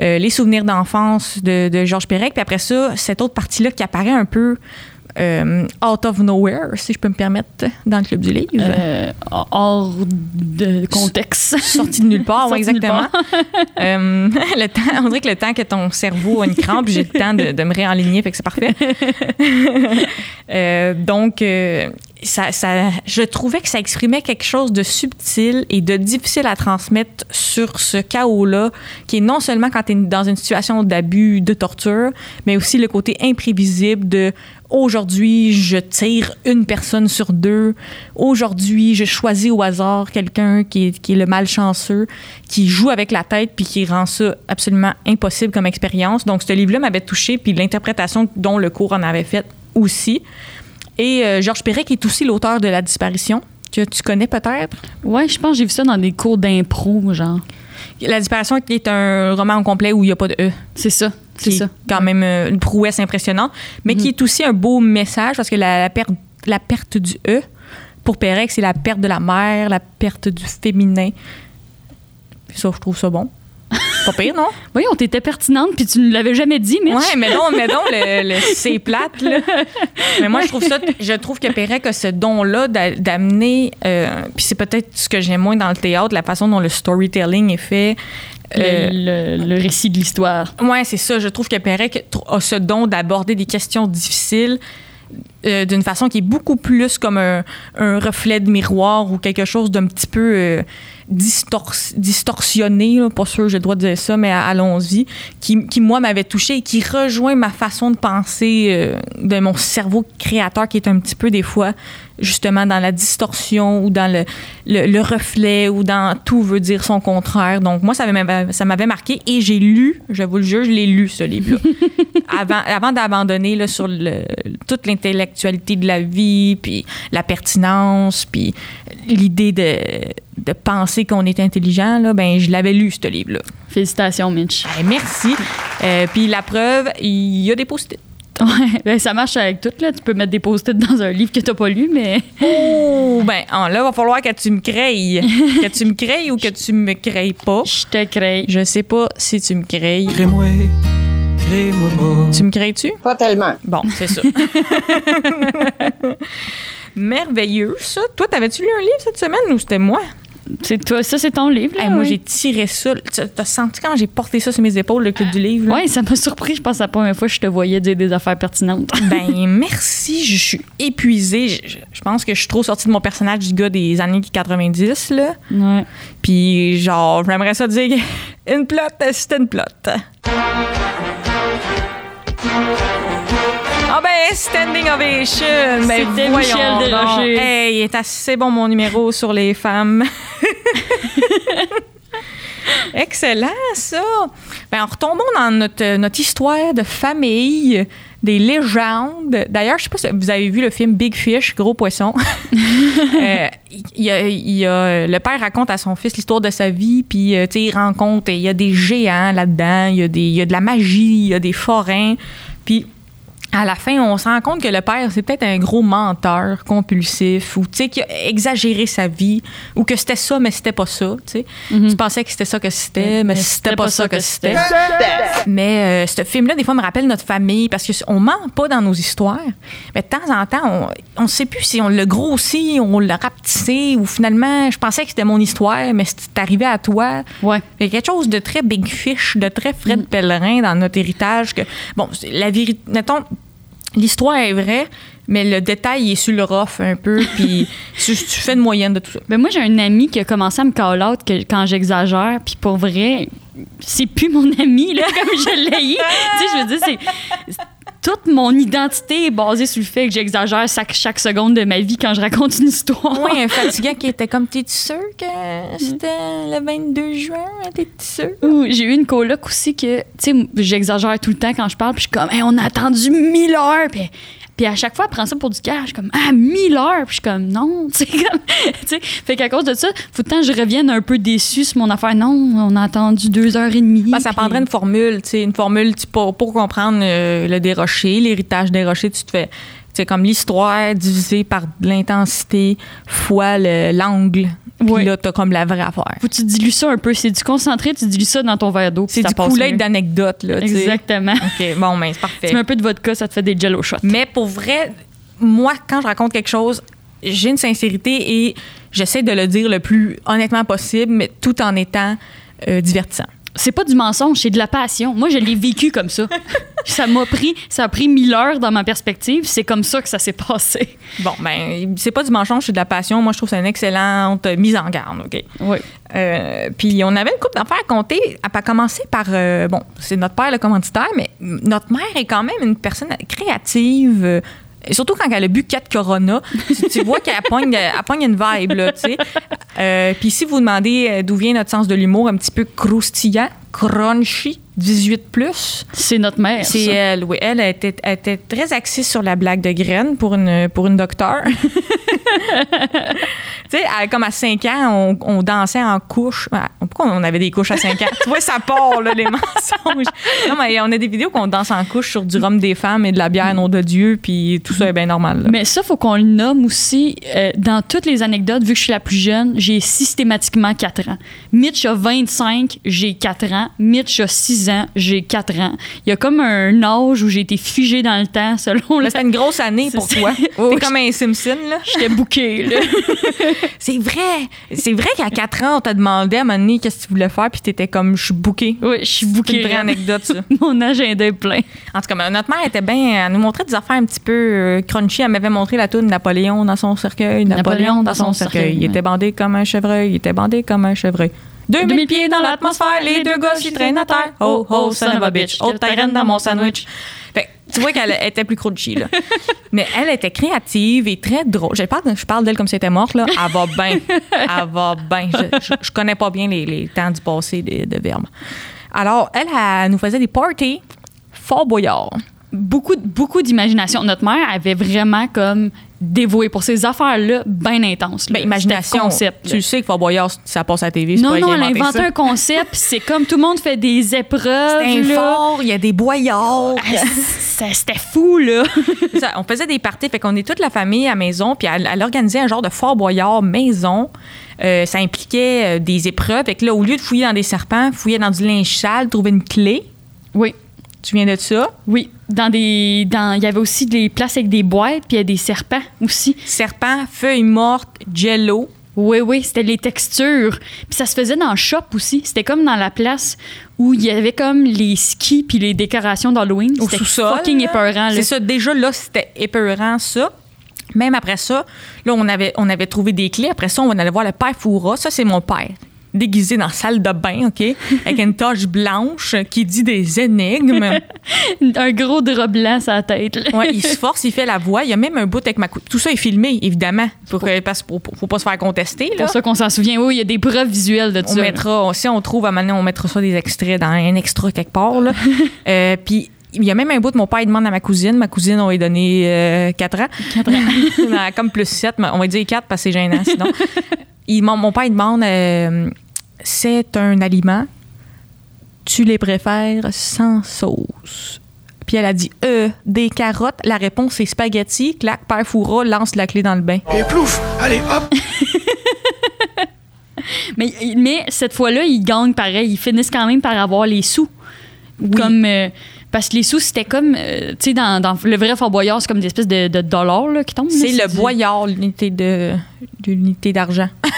euh, les souvenirs d'enfance de, de Georges Perec. Puis après ça, cette autre partie-là qui apparaît un peu euh, out of nowhere, si je peux me permettre, dans le Club du Livre. Euh, hors de contexte. Sorti de nulle part, oui, exactement. Euh, le temps, on dirait que le temps que ton cerveau a une crampe, j'ai le temps de, de me réaligner, fait que c'est parfait. Donc, je trouvais que ça exprimait quelque chose de subtil et de difficile à transmettre sur ce chaos-là, qui est non seulement quand tu es dans une situation d'abus, de torture, mais aussi le côté imprévisible de aujourd'hui, je tire une personne sur deux. Aujourd'hui, je choisis au hasard quelqu'un qui est, le malchanceux, qui joue avec la tête puis qui rend ça absolument impossible comme expérience. Donc, ce livre-là m'avait touché, puis l'interprétation dont le cours en avait fait aussi. Et euh, Georges qui est aussi l'auteur de La disparition, que tu connais peut-être? Ouais, je pense que j'ai vu ça dans des cours d'impro, genre. La disparition est un roman au complet où il n'y a pas de E. C'est ça, c'est ça. quand même euh, une prouesse impressionnante, mais qui est aussi un beau message parce que la, la perte, la perte du E, pour Pérec, c'est la perte de la mère, la perte du féminin. Ça, je trouve ça bon. Pas pire, non? Oui, on t'était pertinente, puis tu ne l'avais jamais dit, mais Ouais, mais non, mais non, le, le c'est plate, là. Mais moi, je trouve ça, je trouve que Pérec a ce don-là d'a- d'amener, euh, puis c'est peut-être ce que j'aime moins dans le théâtre, la façon dont le storytelling est fait. Euh, le, le- le récit de l'histoire. Ouais, c'est ça. Je trouve que Pérec a ce don d'aborder des questions difficiles euh, d'une façon qui est beaucoup plus comme un, un reflet de miroir ou quelque chose d'un petit peu euh, distors- distorsionné. là. Pas sûr, j'ai le droit de dire ça, mais allons-y. Qui, qui, moi, m'avait touché et qui rejoint ma façon de penser euh, de mon cerveau créateur qui est un petit peu des fois justement dans la distorsion ou dans le, le, le reflet ou dans tout veut dire son contraire. Donc, moi, ça m'avait, ça m'avait marqué et j'ai lu, je vous le jure, je l'ai lu, ce livre-là. avant, avant d'abandonner là, sur le- toute l'intellectualité de la vie, puis la pertinence, puis l'idée de, de penser qu'on est intelligent, là, ben, je l'avais lu, ce livre-là. Félicitations, Mitch. Ben, merci. Euh, puis la preuve, il y a des post-it. Ouais, ben, ça marche avec tout, là. Tu peux mettre des post-it dans un livre que t'as pas lu, mais. Oh, ben, là, il va falloir que tu me crayes. que tu me crayes ou que tu me crayes pas? Je te crée. Je sais pas si tu me. Crée-moi, crée-moi pas. Tu me crayes-tu? Pas tellement. Bon, c'est ça. Merveilleux, ça. Toi, t'avais-tu lu un livre cette semaine ou c'était moi? C'est toi, ça, c'est ton livre, là. Hey, moi, j'ai tiré ça. Tu- T'as senti quand j'ai porté ça sur mes épaules, le club du livre? Ouais, ça m'a surpris. Je pense que c'est la première fois que je te voyais dire des affaires pertinentes. Ben, merci. Je suis épuisée. Je, je- je pense que je suis trop sortie de mon personnage du gars des années 90, là. Ouais. Puis, genre, j'aimerais ça dire une plot, c'était une plot. Ah ben, standing ovation. Ben, C'était Michel donc. Desrochers. Hey, il est assez bon mon numéro sur les femmes. Excellent, ça. Ben, retombons dans notre, notre histoire de famille, des légendes. D'ailleurs, je sais pas si vous avez vu le film Big Fish, Gros Poisson. Euh, il y a, il y a- le père raconte à son fils l'histoire de sa vie, puis euh, tu il rencontre, il y a des géants là-dedans, il il y a de la magie, il y a des forains. Puis à la fin, on se rend compte que le père, c'est peut-être un gros menteur compulsif, ou tu sais, qui a exagéré sa vie, ou que c'était ça, mais c'était pas ça, tu sais. Tu pensais que c'était ça que c'était, mais c'était pas ça que c'était. Mais euh, ce film-là, des fois, me rappelle notre famille, parce qu'on ment pas dans nos histoires. Mais de temps en temps, on ne sait plus si on l'a grossi, on l'a rapetissé, ou finalement, je pensais que c'était mon histoire, mais c'est arrivé à toi. Ouais. Il y a quelque chose de très big fish, de très Fred Pellerin dans notre héritage. Que, bon, la vérité, mettons, l'histoire est vraie, mais le détail il est sur le rough un peu, puis tu, tu fais une moyenne de tout ça. Ben moi, j'ai un ami qui a commencé à me call out que, quand j'exagère, puis pour vrai, c'est plus mon ami, là, comme je l'ai eu. tu sais, je veux dire, c'est. Toute mon identité est basée sur le fait que j'exagère chaque, chaque seconde de ma vie quand je raconte une histoire. Oui, un fatigant qui était comme, t'es-tu sûr que c'était le 22 juin? T'es-tu sûr? Ouh, J'ai eu une coloc aussi que, tu sais, j'exagère tout le temps quand je parle, puis je suis comme, Hey, on a attendu 1000 heures, puis, puis à chaque fois, elle prend ça pour du cash, je suis comme, ah, 1000 heures, puis je suis comme, non, tu sais, comme, tu sais, fait qu'à cause de ça, faut que je revienne un peu déçue sur mon affaire. Non, on a attendu deux heures et demie. Ben, ça puis- prendrait une formule, tu sais, une formule pour comprendre euh, le déroché, l'héritage déroché, tu te fais, tu sais, comme l'histoire divisée par l'intensité fois le- l'angle. Puis Ouais. là, t'as comme la vraie affaire. Faut que tu dilues ça un peu. C'est du concentré, tu dilues ça dans ton verre d'eau. C'est du poulet d'anecdotes, là, tu. Exactement. OK, bon, ben, c'est Tu parfait. mets un peu de vodka, ça te fait des jello shots. Mais pour vrai, moi, quand je raconte quelque chose, j'ai une sincérité et j'essaie de le dire le plus honnêtement possible, mais tout en étant euh, divertissant. C'est pas du mensonge, c'est de la passion. Moi, je l'ai vécu comme ça. ça m'a pris, ça a pris mille heures dans ma perspective. C'est comme ça que ça s'est passé. Bon, ben, c'est pas du mensonge, c'est de la passion. Moi, je trouve que c'est une excellente mise en garde, OK? Oui. Euh, puis on avait une coupe d'affaires à compter. A commencé par, euh, bon, c'est notre père le commanditaire, mais notre mère est quand même une personne créative. Surtout quand elle a bu quatre Corona, tu, tu vois qu'elle pogne, pogne une vibe, là, tu sais. Euh, Puis si vous demandez euh, d'où vient notre sens de l'humour, un petit peu croustillant, crunchy, 18 plus, C'est notre mère. c'est elle, oui. Elle, elle était, elle était très axée sur la blague de graines pour une, pour une docteur. tu sais, comme à 5 ans, on, on dansait en couche. Ah, Pourquoi on avait des couches à 5 ans? tu vois, ça part, là, les mensonges. Non, mais on a des vidéos qu'on danse en couche sur du rhum des femmes et de la bière, nom de Dieu, puis tout ça est bien normal. là. Mais ça, faut qu'on le nomme aussi. euh, dans toutes les anecdotes, vu que je suis la plus jeune, j'ai systématiquement 4 ans. Mitch a 25, j'ai 4 ans. Mitch a 6 ans, j'ai 4 ans. Il y a comme un âge où j'ai été figée dans le temps selon c'était une grosse année pour toi. T'es comme un Simpson, là. J'étais là. C'est vrai. C'est vrai qu'à 4 ans, on t'a demandé à un moment donné qu'est-ce que tu voulais faire, puis t'étais comme, je suis bouquée. Oui, je suis C'est bouquée. une vraie raide. anecdote, ça. Mon agenda est plein. En tout cas, notre mère était bien. Elle nous montrait des affaires un petit peu euh, crunchy. Elle m'avait montré la toune Napoléon dans son cercueil. Napoléon, dans son, cercueil. Il était bandé comme un chevreuil. Il était bandé comme un chevreuil. 2000 2000 pieds dans l'atmosphère, les deux gosses qui traînent à terre. Oh, oh, son of a bitch. Oh, reine dans mon sandwich. Fait, tu vois qu'elle était plus crunchy, là. Mais elle était créative et très drôle. Je parle, je parle d'elle comme si elle était morte, là. Elle va bien. Elle va bien. Je, je, je connais pas bien les, les temps du passé de, de Verbe. Alors, elle, elle nous faisait des parties fort boyard. Beaucoup, beaucoup d'imagination. Notre mère avait vraiment comme dévoué pour ces affaires-là bien intenses. Ben, imagination. Concept. Tu sais que Fort Boyard, ça passe à la TV. Non, pas non, elle a inventé ça. un concept, c'est comme tout le monde fait des épreuves. C'était fort, il y a des boyards. Ah, C'était fou, là. Ça, on faisait des parties, fait qu'on est toute la famille à maison, puis elle, elle organisait un genre de fort boyard maison. Euh, ça impliquait euh, des épreuves. Fait que là, au lieu de fouiller dans des serpents, fouiller dans du linge sale, trouver une clé. Oui, Tu viens de ça? oui. Dans des, dans, il y avait aussi des places avec des boîtes, puis il y a des serpents aussi. Serpent, feuilles mortes, jello. Oui, oui, c'était les textures. Puis ça se faisait dans le shop aussi. C'était comme dans la place où il y avait comme les skis puis les décorations d'Halloween. C'était fucking là. épeurant. C'est ça. Déjà, là, c'était épeurant, ça. Même après ça, là, on avait, on avait trouvé des clés. Après ça, on allait voir le père Foura. Ça, c'est mon père. Déguisé dans la salle de bain, OK? Avec une tache blanche qui dit des énigmes. Un gros drap blanc sur la tête. Ouais, il se force, il fait la voix. Il y a même un bout avec ma cou- Tout ça est filmé, évidemment. Pour, que- parce qu'il faut, faut pas se faire contester. Là. Pour ça qu'on s'en souvient. Oui, il y a des preuves visuelles de tout On ça. mettra, si on trouve à maintenant, on mettra ça des extraits dans un extra quelque part. Là. Euh, Puis il y a même un bout de mon père, il demande à ma cousine. Ma cousine, on lui a donné 4 ans. Elle a comme plus 7, mais on va dire 4 parce que c'est gênant sinon. Il, mon, mon père, il demande euh, c'est un aliment, tu les préfères sans sauce. Puis elle a dit euh, des carottes. La réponse c'est spaghetti. Clac, père Foura lance la clé dans le bain. Et plouf Allez, hop Mais, mais cette fois-là, ils gagnent pareil. Ils finissent quand même par avoir les sous. Comme, euh, parce que les sous, c'était comme, euh, tu sais, dans, dans le vrai Fort Boyard, c'est comme des espèces de, de dollars là, qui tombent. C'est le du- boyard, l'unité de l'unité d'argent.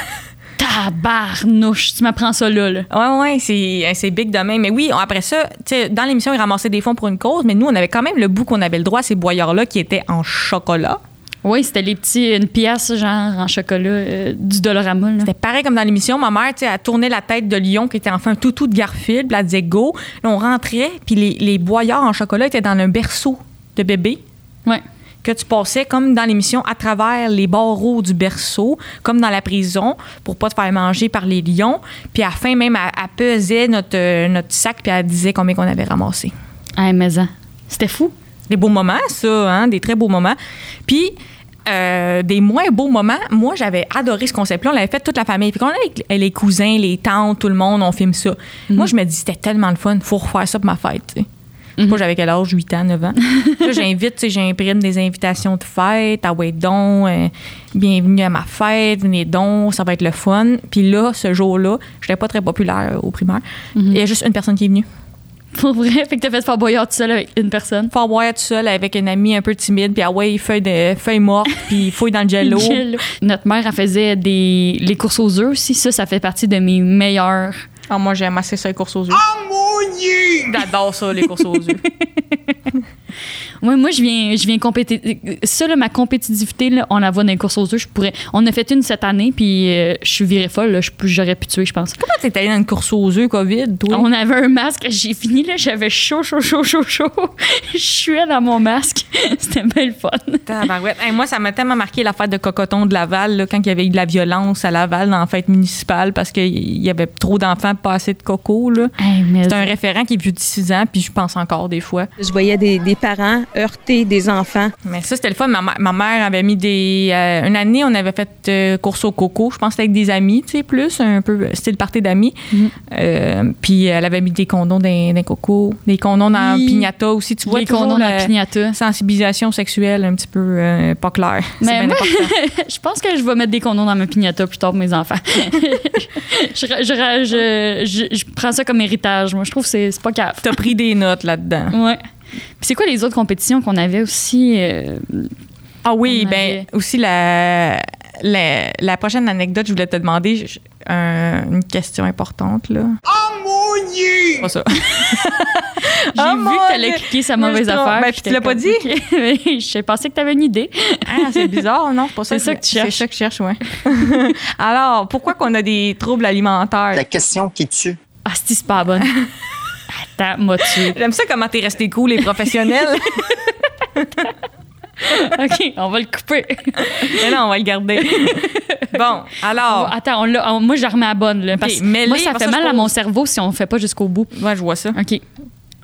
Tabarnouche, tu m'apprends ça là. là. Ouais, ouais, c'est, c'est big demain. Mais oui, après ça, dans l'émission, ils ramassaient des fonds pour une cause, mais nous, on avait quand même le bout qu'on avait le droit à ces boyards-là qui étaient en chocolat. Oui, c'était les petits, une pièce genre en chocolat euh, du Dollarama. là. C'était pareil comme dans l'émission. Ma mère, tu sais, elle tournait la tête de lion qui était enfin un toutou de Garfield, puis elle disait go. Là, on rentrait, puis les, les boyards en chocolat étaient dans un berceau de bébé Ouais. Que tu passais comme dans l'émission à travers les barreaux du berceau, comme dans la prison, pour pas te faire manger par les lions. Puis à la fin, même, elle, elle pesait notre, euh, notre sac, puis elle disait combien qu'on avait ramassé. Ah, mais. C'était fou. Des beaux moments, ça, hein, des très beaux moments. Puis, euh, des moins beaux moments, moi, j'avais adoré ce concept-là. On l'avait fait toute la famille. Puis, quand on est avec les cousins, les tantes, tout le monde, on filme ça. Moi, je me dis, c'était tellement le fun. faut refaire ça pour ma fête. Sais pas, j'avais quel âge? 8 ans, 9 ans. là, j'invite, j'imprime des invitations de fête. Ah ouais, donc, euh, bienvenue à ma fête, venez donc, ça va être le fun. Puis là, ce jour-là, je n'étais pas très populaire au primaire. Il y a juste une personne qui est venue. Pour vrai? Fait que t'as fait Fort Boyard tout seul avec une personne? Faut boire tout seul avec une amie un peu timide, puis ah ouais, feuille, de, feuille morte, puis fouille dans le jello. Jello. Notre mère, elle faisait des, les courses aux œufs aussi. Ça, ça fait partie de mes meilleurs Ah, moi, j'aime assez ça, les courses aux œufs. J'adore ça, les courses aux œufs. Ouais, moi, je viens, je viens compéter. Ça, là, ma compétitivité, là, on la voit dans les courses aux œufs. Je pourrais. On a fait une cette année, puis euh, je suis virée folle. là. Je- J'aurais pu tuer, je pense. Comment t'es allé dans une course aux œufs, COVID, toi? On avait un masque. J'ai fini, là. J'avais chaud, chaud, chaud, chaud, chaud. Je suis dans mon masque. C'était bien le fun. Tabarouette. Hey, moi, ça m'a tellement marqué la fête de Cocoton de Laval, là, quand il y avait eu de la violence à Laval dans la fête municipale parce qu'il y avait trop d'enfants pas assez de coco. là. C'est un référent qui est vieux de 6 ans, puis je pense encore des fois. Je voyais des, des parents heurter des enfants. Mais ça, c'était le fun. Ma, ma- mère avait mis des. euh, une année, on avait fait euh, course au coco. Je pense avec des amis, tu sais, plus, un peu style party d'amis. Mhm. Euh, puis elle avait mis des condoms dans, dans coco, des condoms dans Oui. piñata aussi. Tu vois, toujours condoms dans la piñata. sensibilisation sexuelle un petit peu euh, pas claire. Mais moi, je pense que je vais mettre des condoms dans ma piñata plus tard pour mes enfants. je, je- je- je- prends ça comme héritage. Moi, je trouve que c'est c'est pas grave. T'as pris des notes là-dedans. Ouais. Puis c'est quoi les autres compétitions qu'on avait aussi? euh, Ah oui, ben avait- aussi la, la, la prochaine anecdote, je voulais te demander je- un- une question importante là. Oh mon dieu! Pas ça. J'ai Oh vu que t'allais cliquer sa mauvaise affaire. Ben, puis tu l'as pas dit? Je pensais que t'avais une idée. Ah, c'est bizarre, non? C'est pas ça. C'est ça que tu C'est cherches. ça que je cherche, ouais. Alors, pourquoi qu'on a des troubles alimentaires? La question qui tue. Ah, c'est pas bonne. Attends, moi tu. J'aime ça comment t'es resté cool et professionnel. OK, on va le couper. Mais non, on va le garder. Bon, alors. Attends, on l'a- on- moi, je la remets à bonne. Là, parce que mets-les, moi, ça parce fait que mal à pose- mon cerveau si on fait pas jusqu'au bout. Ouais, je vois ça. OK.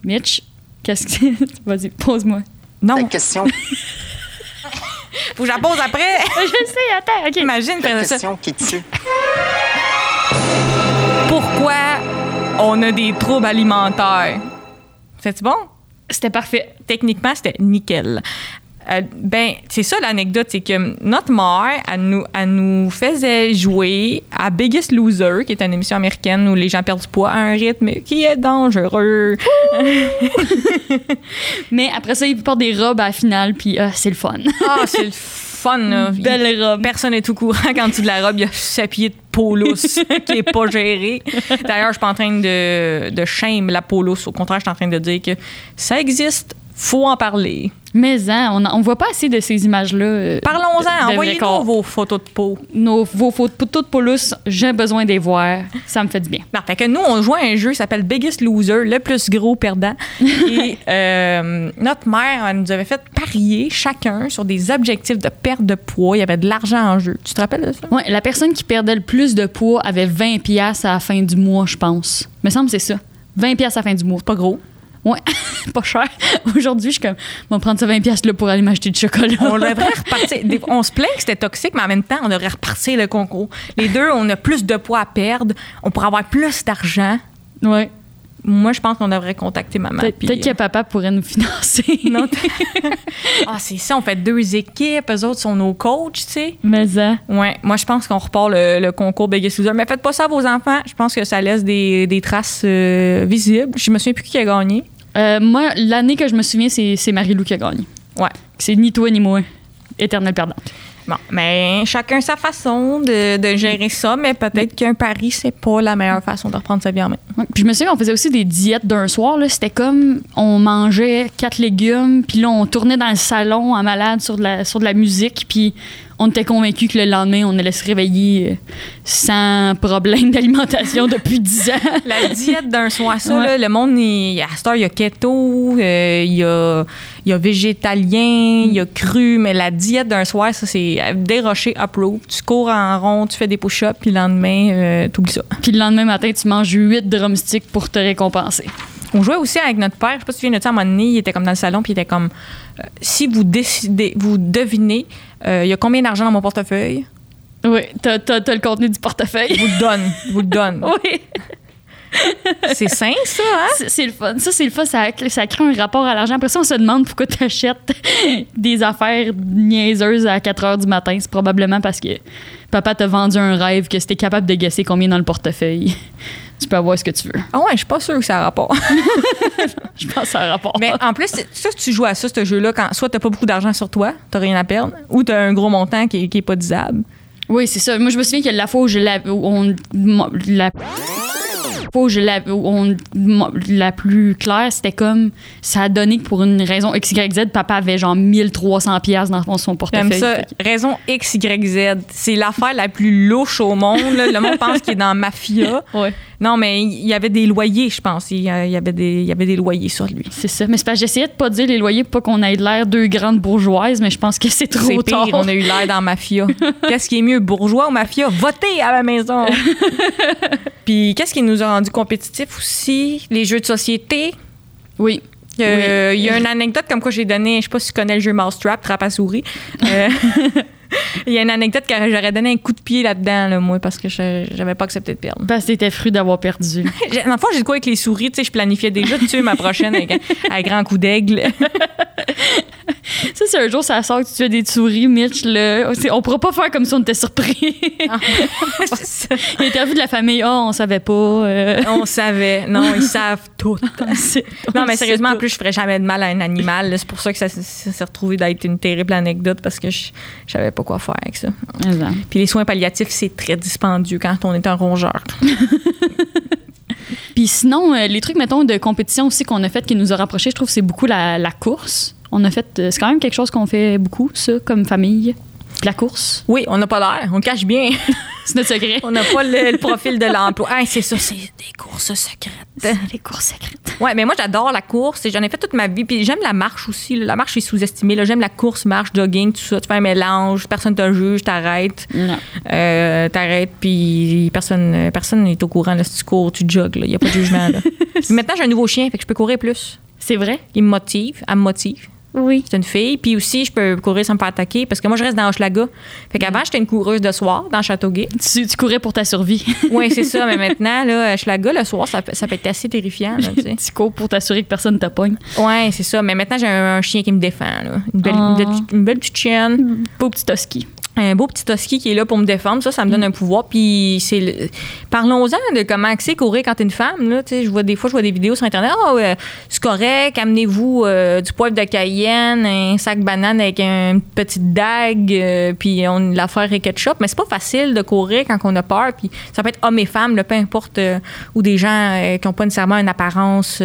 Mitch, qu'est-ce que. Vas-y, pose-moi. Non, La question, faut que je la pose après. je sais, attends, OK. Imagine la ça. question qui tue. Pourquoi on a des troubles alimentaires? C'est bon? C'était parfait. Techniquement, c'était nickel. Euh, ben, c'est ça l'anecdote, c'est que notre mère, elle nous, elle nous faisait jouer à Biggest Loser, qui est une émission américaine où les gens perdent du poids à un rythme qui est dangereux. Mais après ça, il porte des robes à la finale, puis ah, c'est le fun. Ah, c'est le fun, là. Belle robe. Personne n'est au courant quand tu de la robe, il y a sa pied de peau lousse qui est pas gérée. D'ailleurs, je suis pas en train de, de shame la peau lousse. Au contraire, je suis en train de dire que ça existe, faut en parler. Mais hein, on, on voit pas assez de ces images-là. euh, Parlons-en, de- de envoyez-nous vos photos de peau. Nos, vos photos toutes poulousses, j'ai besoin de les voir. Ça me fait du bien. Non, fait que nous, on joue à un jeu qui s'appelle Biggest Loser, le plus gros perdant. Et euh, notre mère elle nous avait fait parier chacun sur des objectifs de perte de poids. Il y avait de l'argent en jeu. Tu te rappelles de ça? Ouais, la personne qui perdait le plus de poids avait 20 pièces à la fin du mois, je pense. Me semble que c'est ça. 20 pièces à la fin du mois. Pas gros. Ouais, pas cher. Aujourd'hui, je suis comme, on va prendre ça 20 pièces là pour aller m'acheter du chocolat. On devrait repartir. Des- On se plaint que c'était toxique, mais en même temps, on devrait repartir le concours. Les deux, on a plus de poids à perdre. On pourrait avoir plus d'argent. Ouais. Moi, je pense qu'on devrait contacter maman. Peut-être que papa pourrait nous financer. Non, ah, c'est ça, on fait deux équipes, eux autres sont nos coachs, tu sais. Mais ça. Ouais, moi je pense qu'on repart le, le concours Biggest Loser. Mais faites pas ça à vos enfants, je pense que ça laisse des, des traces euh, visibles. Je me souviens plus qui a gagné. Euh, moi, l'année que je me souviens, c'est c'est Marie-Lou qui a gagné. Ouais. C'est ni toi ni moi. Éternelle perdante. Bon, mais chacun sa façon de, gérer ça, mais peut-être qu'un pari, c'est pas la meilleure façon de reprendre sa vie en main. Puis je me souviens qu'on faisait aussi des diètes d'un soir. C'était comme on mangeait quatre légumes, puis là, on tournait dans le salon en malade sur de la, sur de la musique, puis on était convaincus que le lendemain, on allait se réveiller euh, sans problème d'alimentation depuis 10 ans. La diète d'un soir, ça, Ouais. là, le monde, il, à cette heure, il y a keto, euh, il y, a, il y a végétalien, il y a cru, mais la diète d'un soir, ça, c'est dérocher, approve. Tu cours en rond, tu fais des push-ups, puis le lendemain, euh, t'oublies ça. Puis le lendemain matin, tu manges 8 drumsticks pour te récompenser. On jouait aussi avec notre père, je sais pas si tu viens de ça, à un moment donné, il était comme dans le salon, puis il était comme, euh, si vous décidez, vous devinez, euh, il y a combien d'argent dans mon portefeuille, Oui, t'as, t'as- t'as le contenu du portefeuille. je vous le donne, je vous le donne. oui. C'est sain, ça, hein? C'est, c'est le fun. Ça, c'est le fun. Ça, ça crée un rapport à l'argent. Après ça, on se demande pourquoi tu achètes des affaires niaiseuses à 4 heures du matin. C'est probablement parce que papa t'a vendu un rêve que c'était capable de guesser combien dans le portefeuille. Tu peux avoir ce que tu veux. Ah ouais, je suis pas sûre que ça a rapport. Je pense que ça a un rapport. Mais en plus, ça, tu joues à ça, ce jeu-là, quand soit t'as pas beaucoup d'argent sur toi, t'as rien à perdre, ou t'as un gros montant qui est, qui est pas disable. Oui, c'est ça. Moi, je me souviens que la fois où je l'avais. la- fois où je la, où on- mo- la plus claire, c'était comme ça a donné que pour une raison X, Y, Z, papa avait genre 1300 pièces dans son portefeuille. ça. Raison X, Y, Z. C'est l'affaire la plus louche au monde. là. Le monde pense qu'il est dans Mafia. Ouais. Non, mais il y avait des loyers, je pense. Il y avait des, il y avait des loyers sur lui. C'est ça. Mais c'est parce que j'essayais de pas dire les loyers pour pas qu'on ait l'air deux grandes bourgeoises, mais je pense que c'est trop C'est tard. on a eu l'air dans Mafia. qu'est-ce qui est mieux, bourgeois ou Mafia? Votez à la maison! Puis qu'est-ce qui nous a rendu compétitifs aussi? Les jeux de société? Oui. Euh, Oui. Il y a une anecdote comme quoi j'ai donné, je sais pas si tu connais le jeu Mousetrap, trappe à souris. Euh, Il y a une anecdote que j'aurais donné un coup de pied là-dedans, là, moi, parce que je j'avais pas accepté de perdre. Parce que t'étais fru d'avoir perdu. Dans le fond, j'ai de quoi avec les souris, tu sais, je planifiais déjà de tuer ma prochaine avec un grand coup d'aigle. ça, c'est un jour, ça sort que tu tues des souris, Mitch, là. c'est- On pourra pas faire comme si on était surpris. Ça. L'interview de la famille, oh, on savait pas. euh. On savait. Non, ils savent tout. Non, on mais sérieusement, en plus, je ferais jamais de mal à un animal. C'est pour ça que ça, s'est retrouvé d'être une terrible anecdote parce que je, je savais pas quoi faire avec ça. Puis les soins palliatifs, c'est très dispendieux quand on est un rongeur. Puis sinon, euh, les trucs, mettons, de compétition aussi qu'on a fait qui nous a rapprochés, je trouve que c'est beaucoup la, la course. On a fait, euh, c'est quand même quelque chose qu'on fait beaucoup, ça, comme famille. La course. Oui, on n'a pas l'air. On cache bien. C'est notre secret. on n'a pas le, le profil de l'emploi. Ah, c'est ça, c'est des courses secrètes. Les courses secrètes. Ouais, mais moi, j'adore la course. et J'en ai fait toute ma vie. Puis j'aime la marche aussi. La marche est sous-estimée. J'aime la course, marche, jogging, tout ça. Tu fais un mélange. Personne te juge. T'arrêtes. Non. Euh, t'arrêtes, puis personne personne n'est au courant. Là, si tu cours, tu jogues. Il n'y a pas de jugement. Là. Maintenant, j'ai un nouveau chien, fait que je peux courir plus. C'est vrai? Il me motive. Elle me motive. Oui. C'est une fille. Puis aussi, je peux courir sans me faire attaquer parce que moi, je reste dans Hochelaga. Fait qu'avant, j'étais une coureuse de soir dans Châteauguay. Tu, tu courais pour ta survie. Oui, c'est ça. Mais maintenant, là, Hochelaga, le soir, ça, peut- ça peut être assez terrifiant. Là, tu sais. tu cours pour t'assurer que personne ne te pogne. Ouais, c'est ça. Mais maintenant, j'ai un, un chien qui me défend. Là. Une, belle, Ah. une belle petite chienne. Beau petit husky. Un beau petit husky qui est là pour me défendre. Ça, ça me donne un pouvoir. Puis, c'est. le- Parlons-en de comment c'est courir quand t'es une femme. Là. Je vois, des fois, je vois des vidéos sur Internet. Ouais, c'est correct. Amenez-vous euh, du poivre de Cayenne, un sac banane avec une petite dague, euh, puis on l'affaire et ketchup. Mais c'est pas facile de courir quand on a peur. Puis, ça peut être hommes et femmes, là, peu importe. euh, ou des gens qui n'ont pas nécessairement une apparence.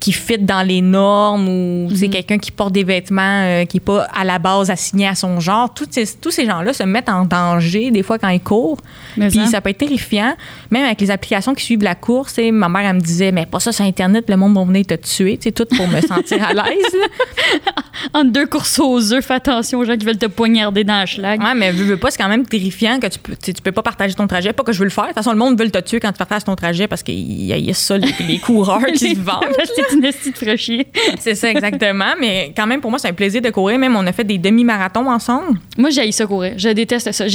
Qui fit dans les normes ou c'est quelqu'un qui porte des vêtements euh, qui n'est pas à la base assigné à son genre. Tous ces, tous ces gens-là se mettent en danger des fois quand ils courent. Mais Puis ça. ça peut être terrifiant. Même avec les applications qui suivent la course, sais, ma mère, elle me disait, mais pas ça sur Internet, le monde va venir te tuer, tu sais, tout pour me sentir à l'aise. Entre deux courses aux œufs, fais attention aux gens qui veulent te poignarder dans la schlag. Ouais, mais veux, veux pas, c'est quand même terrifiant que tu peux, tu peux pas partager ton trajet. Pas que je veux le faire. De toute façon, le monde veut te tuer quand tu partages ton trajet parce qu'il y y a ça, les, les coureurs qui se vendent. C'est une esti de fraîchier. C'est ça, exactement. Mais quand même, pour moi, c'est un plaisir de courir. Même, on a fait des demi-marathons ensemble. Moi, j'ai ça courir. Je déteste ça.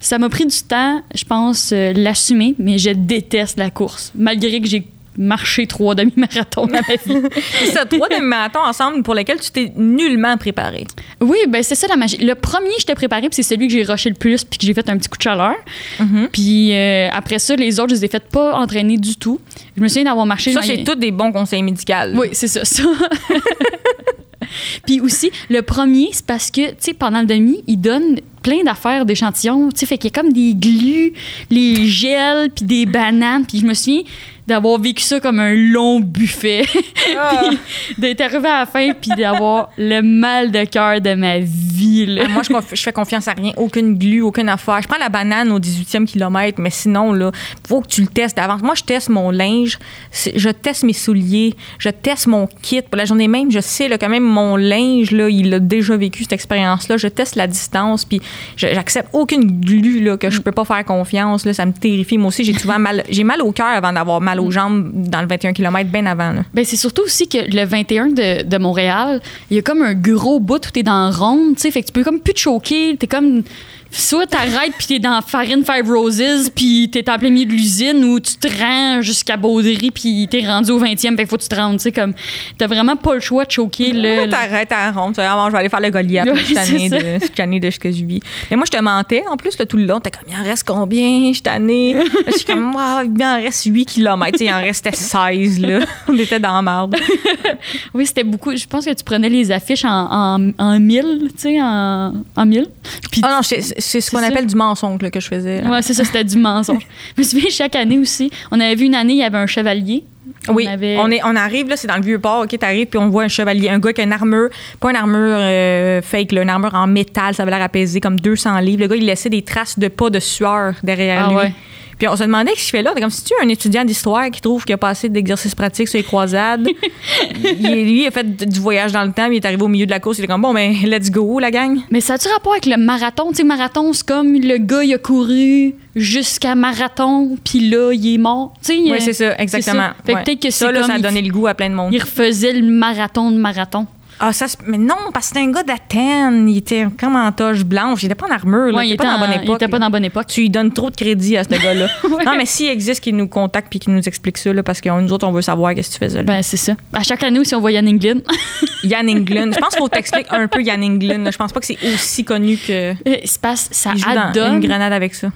Ça m'a pris du temps, je pense, euh, l'assumer, mais je déteste la course. Malgré que j'ai marché trois demi-marathons dans ma vie. C'est trois demi-marathons ensemble pour lesquels tu t'es nullement préparé. Oui, ben c'est ça la magie. Le premier, j'étais préparée, puis c'est celui que j'ai rushé le plus, puis que j'ai fait un petit coup de chaleur. Mm-hmm. Puis euh, après ça, les autres, je les ai fait pas entraîner du tout. Je me souviens d'avoir marché. Ça, c'est les- tous des bons conseils médicaux. Oui, c'est ça. ça. Puis aussi, le premier, c'est parce que, tu sais, pendant le demi, il donne plein d'affaires d'échantillons. Tu sais, fait qu'il y a comme des glues, les gels, puis des bananes. Puis je me souviens d'avoir vécu ça comme un long buffet. puis d'être arrivé à la fin, puis d'avoir le mal de cœur de ma vie. là. Ah, moi, je, je fais confiance à rien, aucune glu, aucune affaire. Je prends la banane au 18e kilomètre, mais sinon, là, faut que tu le testes d'avance. Moi, je teste mon linge, je teste mes souliers, je teste mon kit. Pour la journée même, je sais là, quand même mon linge, là, il a déjà vécu cette expérience-là. Je teste la distance, puis j'accepte aucune glu là, que je peux pas faire confiance. Là, ça me terrifie. Moi aussi, j'ai souvent mal, j'ai mal au cœur avant d'avoir mal aux jambes dans le 21 km, bien avant. Ben, c'est surtout aussi que le 21 de, de Montréal, il y a comme un gros bout où t'es dans ronde, tu sais, fait que tu peux comme plus te choquer, t'es comme soit t'arrêtes puis t'es dans Farine Five Roses puis t'es en plein milieu de l'usine ou tu te rends jusqu'à Baudry puis t'es rendu au 20e, fait qu'il faut que tu te rendes, tu sais, comme t'as vraiment pas le choix de choquer le, Ouais, le- T'arrêtes à ronde. Tu Ah, bon, je vais aller faire le Goliath. Ouais, ça. de, de ce que je vis. Mais moi, je te mentais. En plus, là, tout le long, t'es comme, il en reste combien? Je suis tannée. Je suis comme, Ah, il en reste 8 km. Il en restait 16, là. On était dans la marde. Oui, c'était beaucoup. Je pense que tu prenais les affiches en, en, en mille, tu sais, en, en mille. Puis Ah non, je- c'est ce qu'on appelle du mensonge là, que je faisais. là. Ouais, c'est ça, c'était du mensonge. Je me souviens, chaque année aussi, on avait vu une année, il y avait un chevalier. Oui, On avait- on, est, on arrive, là, c'est dans le vieux port, OK, t'arrives, puis on voit un chevalier, un gars qui a une armure, pas une armure euh, fake, là, une armure en métal, ça avait l'air apaisé, comme 200 livres. Le gars, il laissait des traces de pas de sueur derrière Ah lui. ouais. Puis on se demandait ce qu'il fait là? Comme si tu es un étudiant d'histoire qui trouve qu'il a pas assez d'exercices pratiques sur les croisades? il, lui, il a fait du voyage dans le temps, il est arrivé au milieu de la course, il est comme bon, ben, let's go, la gang. Mais ça a-tu rapport avec le marathon? Tu sais, marathon, c'est comme le gars, il a couru jusqu'à marathon, puis là, il est mort. Oui, c'est ça, exactement. Fait que Ouais. peut-être que ça, c'est là, comme ça a il- donné le goût à plein de monde. Il refaisait le marathon de marathon. Ah, ça, mais non, parce que c'était un gars d'Athènes. Il était comme en toge blanche. Il était pas en armure. Là. Ouais, il il, était pas dans la en- bonne il époque. était pas dans bonne époque. Tu lui donnes trop de crédit à ce gars-là. Ouais. Non, mais s'il existe, qu'il nous contacte puis qu'il nous explique ça, là, parce que nous autres, on veut savoir qu'est-ce que tu faisais. là. Ben, c'est ça. À chaque année aussi, on voit Yann Englund. Yann Englund. Je pense qu'il faut t'expliquer un peu Yann Englund. Je pense pas que c'est aussi connu que. Il se passe, ça Il joue dans une grenade avec ça.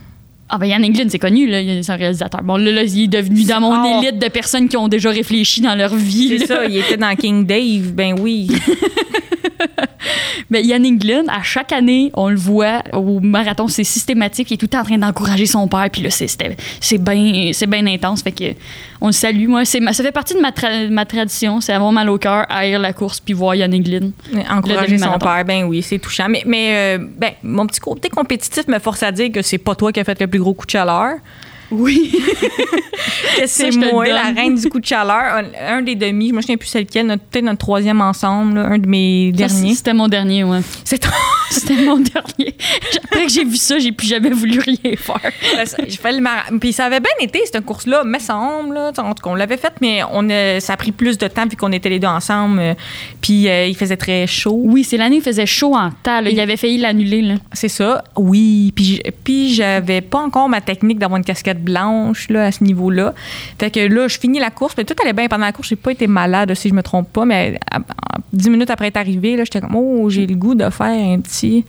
Ah ben Yann Englund, c'est connu, là, il- c'est un réalisateur. Bon, là, là, il est devenu dans mon Ah. élite de personnes qui ont déjà réfléchi dans leur vie. C'est ça, il était dans King Dave. Ben oui. Yann Englund, à chaque année, on le voit au marathon, c'est systématique. Il est tout le temps en train d'encourager son père. Puis là, c'est- bien intense. Fait que on le salue. Moi, ma- ça fait partie de ma, tra- ma tradition. C'est avoir mal au cœur, haïr la course, puis voir Yann Englund. Encourager son père, ben oui, c'est touchant. Mais, mais euh, ben, mon petit côté compétitif me force à dire que c'est pas toi qui as fait le plus gros coup de chaleur. Oui. c'est moi, la reine du coup de chaleur. Un, un des demi, je me souviens plus c'est lequel, notre- peut-être notre troisième ensemble, là, un de mes derniers. C'était mon dernier, ouais. C'était mon dernier. Après que j'ai vu ça, j'ai plus jamais voulu rien faire. J'ai fait le mara- Puis ça avait bien été, cette course-là, me semble. Là. En tout cas, on l'avait faite, mais on a- ça a pris plus de temps vu qu'on était les deux ensemble. euh, Puis euh, il faisait très chaud. Oui, c'est l'année où il faisait chaud en temps. là. Il avait failli l'annuler. là. C'est ça. Oui. Puis j'avais pas encore ma technique d'avoir une casquette blanche là, à ce niveau-là. Fait que là, je finis la course. Puis tout allait bien pendant la course. J'ai pas été malade, si je me trompe pas. Mais dix minutes après être arrivé, là, j'étais comme, oh, j'ai le goût de faire un petit,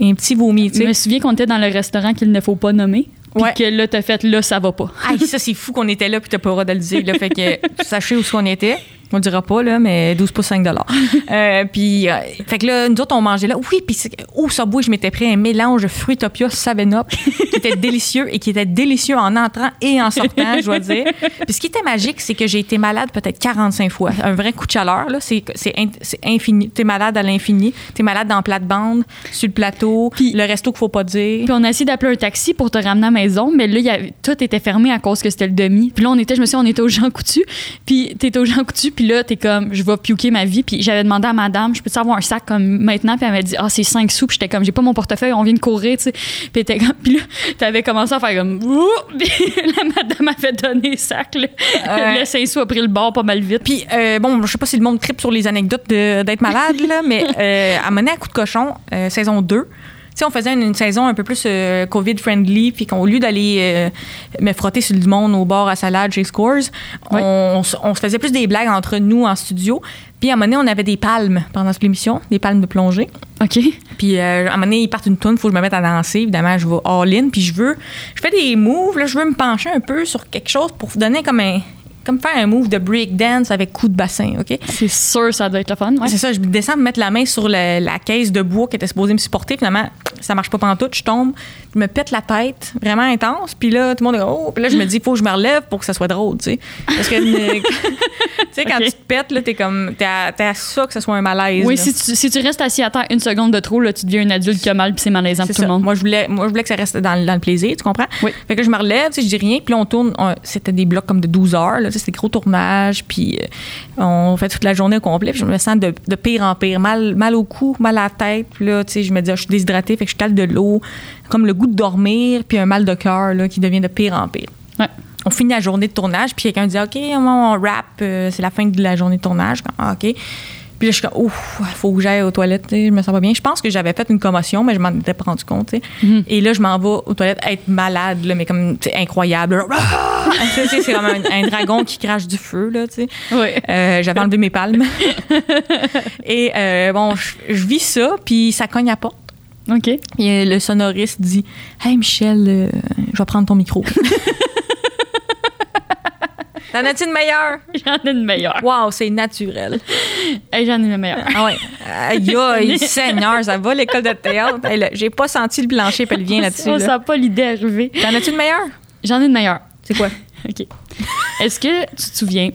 un petit vomi. Je me souviens qu'on était dans le restaurant qu'il ne faut pas nommer. Puis Ouais. que là, t'as fait là, ça va pas. Aïe, ça, c'est fou qu'on était là puis t'as pas le droit de le dire. Là. Fait que sachez où qu'on était. On le dira pas, là, mais 12 pouces 5 euh, Puis, euh, fait que là, nous autres, on mangeait là. Oui, puis au Subway, je m'étais pris un mélange Fruitopia 7-Up qui était délicieux et qui était délicieux en entrant et en sortant, je dois dire. Puis ce qui était magique, c'est que j'ai été malade peut-être 45 fois. Un vrai coup de chaleur, là, c'est c'est in- c'est infini. T'es malade à l'infini. T'es malade dans la plate-bande, sur le plateau, Puis- le resto qu'il faut pas dire. Puis on a essayé d'appeler un taxi pour te ramener à la maison, mais là, y tout était fermé à cause que c'était le demi. Puis là, on était, je me souviens, on était au Jean Coutu. Puis t'étais au Jean Coutu, puis là, t'es comme, je vais piouquer ma vie. Puis j'avais demandé à madame, je peux avoir un sac comme maintenant? Puis elle m'a dit, ah, c'est 5 sous. Puis j'étais comme, j'ai pas mon portefeuille, on vient de courir, tu sais. Puis, comme, puis là, t'avais commencé à faire comme, Ouh! Puis la madame avait donné le sac, là. Ouais. Le 5 sous a pris le bord pas mal vite. Puis, euh, bon, je sais pas si le monde tripe sur les anecdotes d'être malade, là, mais euh, à mener à coup de cochon, euh, saison 2. Sais, on faisait une, une saison un peu plus euh, COVID-friendly, puis qu'au lieu d'aller euh, me frotter sur du monde au bord à salade chez Scores, on, se faisait plus des blagues entre nous en studio. Puis à un moment donné, on avait des palmes pendant cette émission, des palmes de plongée. OK. Puis euh, à un moment donné, ils partent une toune, il faut que je me mette à danser. Évidemment, je vais all-in. Puis je veux, je fais des moves, là, je veux me pencher un peu sur quelque chose pour vous donner comme un, comme faire un move de break dance avec coup de bassin, OK? C'est sûr, ça doit être le fun. Ouais. C'est ça, je descends me mettre la main sur le- la caisse de bois qui était supposée me supporter. Finalement, ça marche pas pantoute, je tombe, je me pète la tête, vraiment intense. Puis là, tout le monde est oh, puis là, je me dis, il faut que je me relève pour que ça soit drôle, tu sais. Parce que, tu sais, quand tu te pètes, là, t'es comme, t'es à, t'es à ça que ce soit un malaise. Oui, si tu, si tu restes assis à terre une seconde de trop, là, tu deviens un adulte qui a mal, puis c'est malaisant pour tout le monde. Moi, je voulais, moi, je voulais que ça reste dans, le- dans le plaisir, tu comprends? Oui. Fait que je me relève, tu sais, je dis rien, puis là, on tourne. C'était des blocs comme de 12 heures, là, c'était des gros tournages, puis euh, on fait toute la journée au complet, puis je me sens de, de pire en pire. Mal, mal au cou, mal à la tête, puis là, tu sais, je me dis, ah, je suis déshydratée, fait que je cale de l'eau, comme le goût de dormir, puis un mal de cœur, là, qui devient de pire en pire. Ouais. On finit la journée de tournage, puis quelqu'un dit, OK, on rap, euh, c'est la fin de la journée de tournage. Ah, OK. Puis là, je suis comme, ouf, faut que j'aille aux toilettes, je me sens pas bien. Je pense que j'avais fait une commotion, mais je m'en étais pas rendu compte. Mhm. Et là, je m'en vais aux toilettes être malade, là, mais comme, incroyable. Ah! Tu sais, c'est comme un, un dragon qui crache du feu, là, tu sais. Oui. Euh, j'avais enlevé mes palmes. Et euh, bon, je, je vis ça, puis ça cogne à la porte. OK. Et le sonoriste dit Hey Michel, euh, je vais prendre ton micro. T'en as-tu une meilleure? J'en ai une meilleure. Wow, c'est naturel. Hey, J'en ai une meilleure. Ah ouais. Aïe, aïe, Seigneur, ça va l'école de théâtre? Hey, J'ai pas senti le plancher pelvien là-dessus. On là. sent pas l'idée arriver. T'en as-tu une meilleure? J'en ai une meilleure. C'est quoi? OK. Est-ce que tu te souviens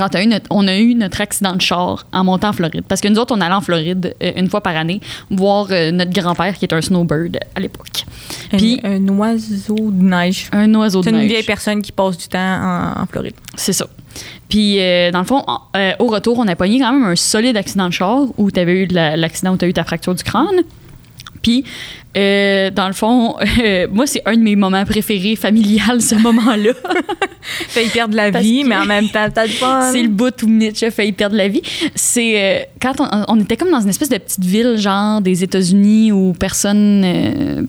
quand eu notre- on a eu notre accident de char en montant en Floride? Parce que nous autres, on allait en Floride euh, une fois par année voir euh, notre grand-père qui est un snowbird à l'époque. Puis un, un oiseau de neige. un oiseau de C'est une neige. vieille personne qui passe du temps en, en Floride. C'est ça. Puis, euh, dans le fond, euh, au retour, on a pogné quand même un solide accident de char où tu avais eu de la- l'accident où tu as eu ta fracture du crâne. Puis, euh, dans le fond, euh, moi, c'est un de mes moments préférés familial, ce moment-là. Fait ils perdent la Parce vie, mais en même temps, t'as le fun. c'est le bout où Mitch a failli perdre la vie. C'est euh, quand on, on était comme dans une espèce de petite ville, genre des États-Unis, où personne.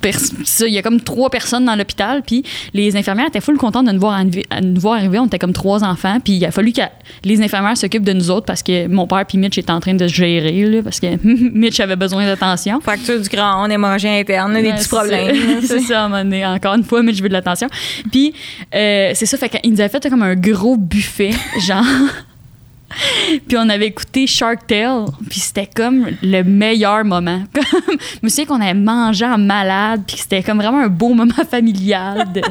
pers- Il y a comme trois personnes dans l'hôpital, puis les infirmières étaient full contentes de nous voir, arriver, à nous voir arriver. On était comme trois enfants, puis il a fallu que les infirmières s'occupent de nous autres parce que mon père puis Mitch étaient en train de se gérer, là, parce que Mitch avait besoin d'attention. Fracture du crâne, hémorragie interne, des petits problèmes. C'est ça, à un moment donné. Encore une fois, mais je veux de l'attention. Puis, euh, c'est ça, fait qu'il nous avait fait comme un gros buffet, genre. puis on avait écouté Shark Tale, puis c'était comme le meilleur moment. Comme, je me souviens qu'on avait mangé en malade, puis c'était comme vraiment un beau moment familial de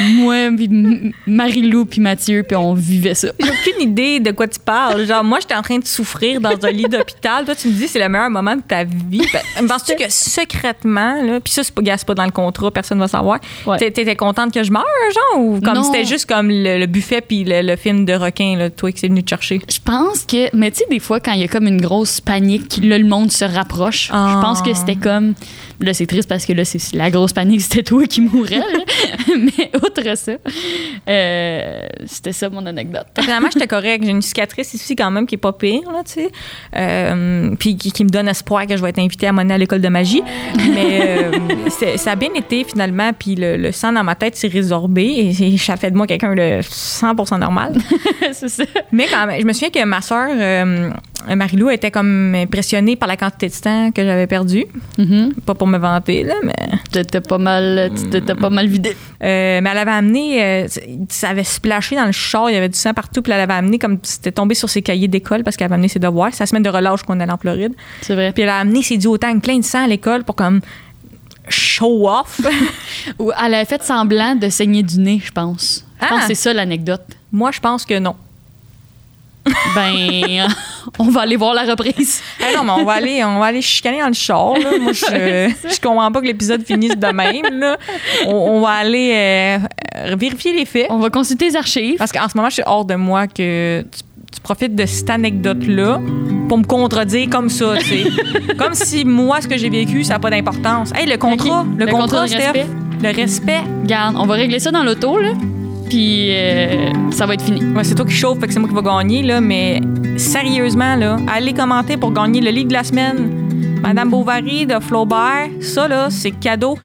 moi, puis Marie-Lou, puis Mathieu, puis on vivait ça. J'ai aucune idée de quoi tu parles. Genre, moi, j'étais en train de souffrir dans un lit d'hôpital. Toi, tu me dis c'est le meilleur moment de ta vie. Ben, Penses-tu que secrètement, là, puis ça, c'est pas, pas dans le contrat, personne va savoir. Ouais. T'étais contente que je meure, genre, ou comme c'était juste comme le, le buffet puis le, le film de requin, là, toi qui c'est venu te chercher? Je pense que, mais tu sais, des fois, quand il y a comme une grosse panique, là, le monde se rapproche. Ah. Je pense que c'était comme. Là, c'est triste parce que là, c'est la grosse panique, c'était toi qui mourrais. là. mais outre ça, euh, c'était ça mon anecdote. Finalement, j'étais correcte. J'ai une cicatrice ici quand même qui est pas pire, là, tu sais. Euh, puis qui, qui me donne espoir que je vais être invitée à mener à l'école de magie. Mais euh, ça a bien été finalement. Puis le, le sang dans ma tête s'est résorbé et ça fait de moi quelqu'un de 100% normal. c'est ça. Mais quand même, je me souviens que ma soeur, Marie-Lou, était comme impressionnée par la quantité de temps que j'avais perdu. Mhm. Pas pour me vanter, là, mais. T'étais pas mal, t'étais pas mal vidé. Euh, mais elle avait amené, euh, ça avait splashé dans le char, il y avait du sang partout, puis elle avait amené comme c'était tombé sur ses cahiers d'école parce qu'elle avait amené ses devoirs. C'est la semaine de relâche qu'on allait en Floride. C'est vrai. Puis elle a amené ses duotangs plein de sang à l'école pour comme show off. Ou elle avait fait semblant de saigner du nez, je pense. Je pense Ah. que c'est ça l'anecdote. Moi, je pense que non. Ben, on va aller voir la reprise. Non, mais on va aller, on va aller chicaner dans le char. là. Moi, je, je comprends pas que l'épisode finisse de même. là. On, on va aller euh, euh, vérifier les faits. On va consulter les archives. Parce qu'en ce moment, je suis hors de moi que tu, tu profites de cette anecdote-là pour me contredire comme ça, tu sais. comme si moi, ce que j'ai vécu, ça n'a pas d'importance. Hey, le contrat, le, Le contrat, Steph, respect. le respect. Regarde, on va régler ça dans l'auto, là. Puis euh, ça va être fini. C'est toi qui chauffe, fait que c'est moi qui va gagner, là, mais sérieusement, là, allez commenter pour gagner le livre de la semaine. Madame Bovary de Flaubert, ça, là, c'est cadeau.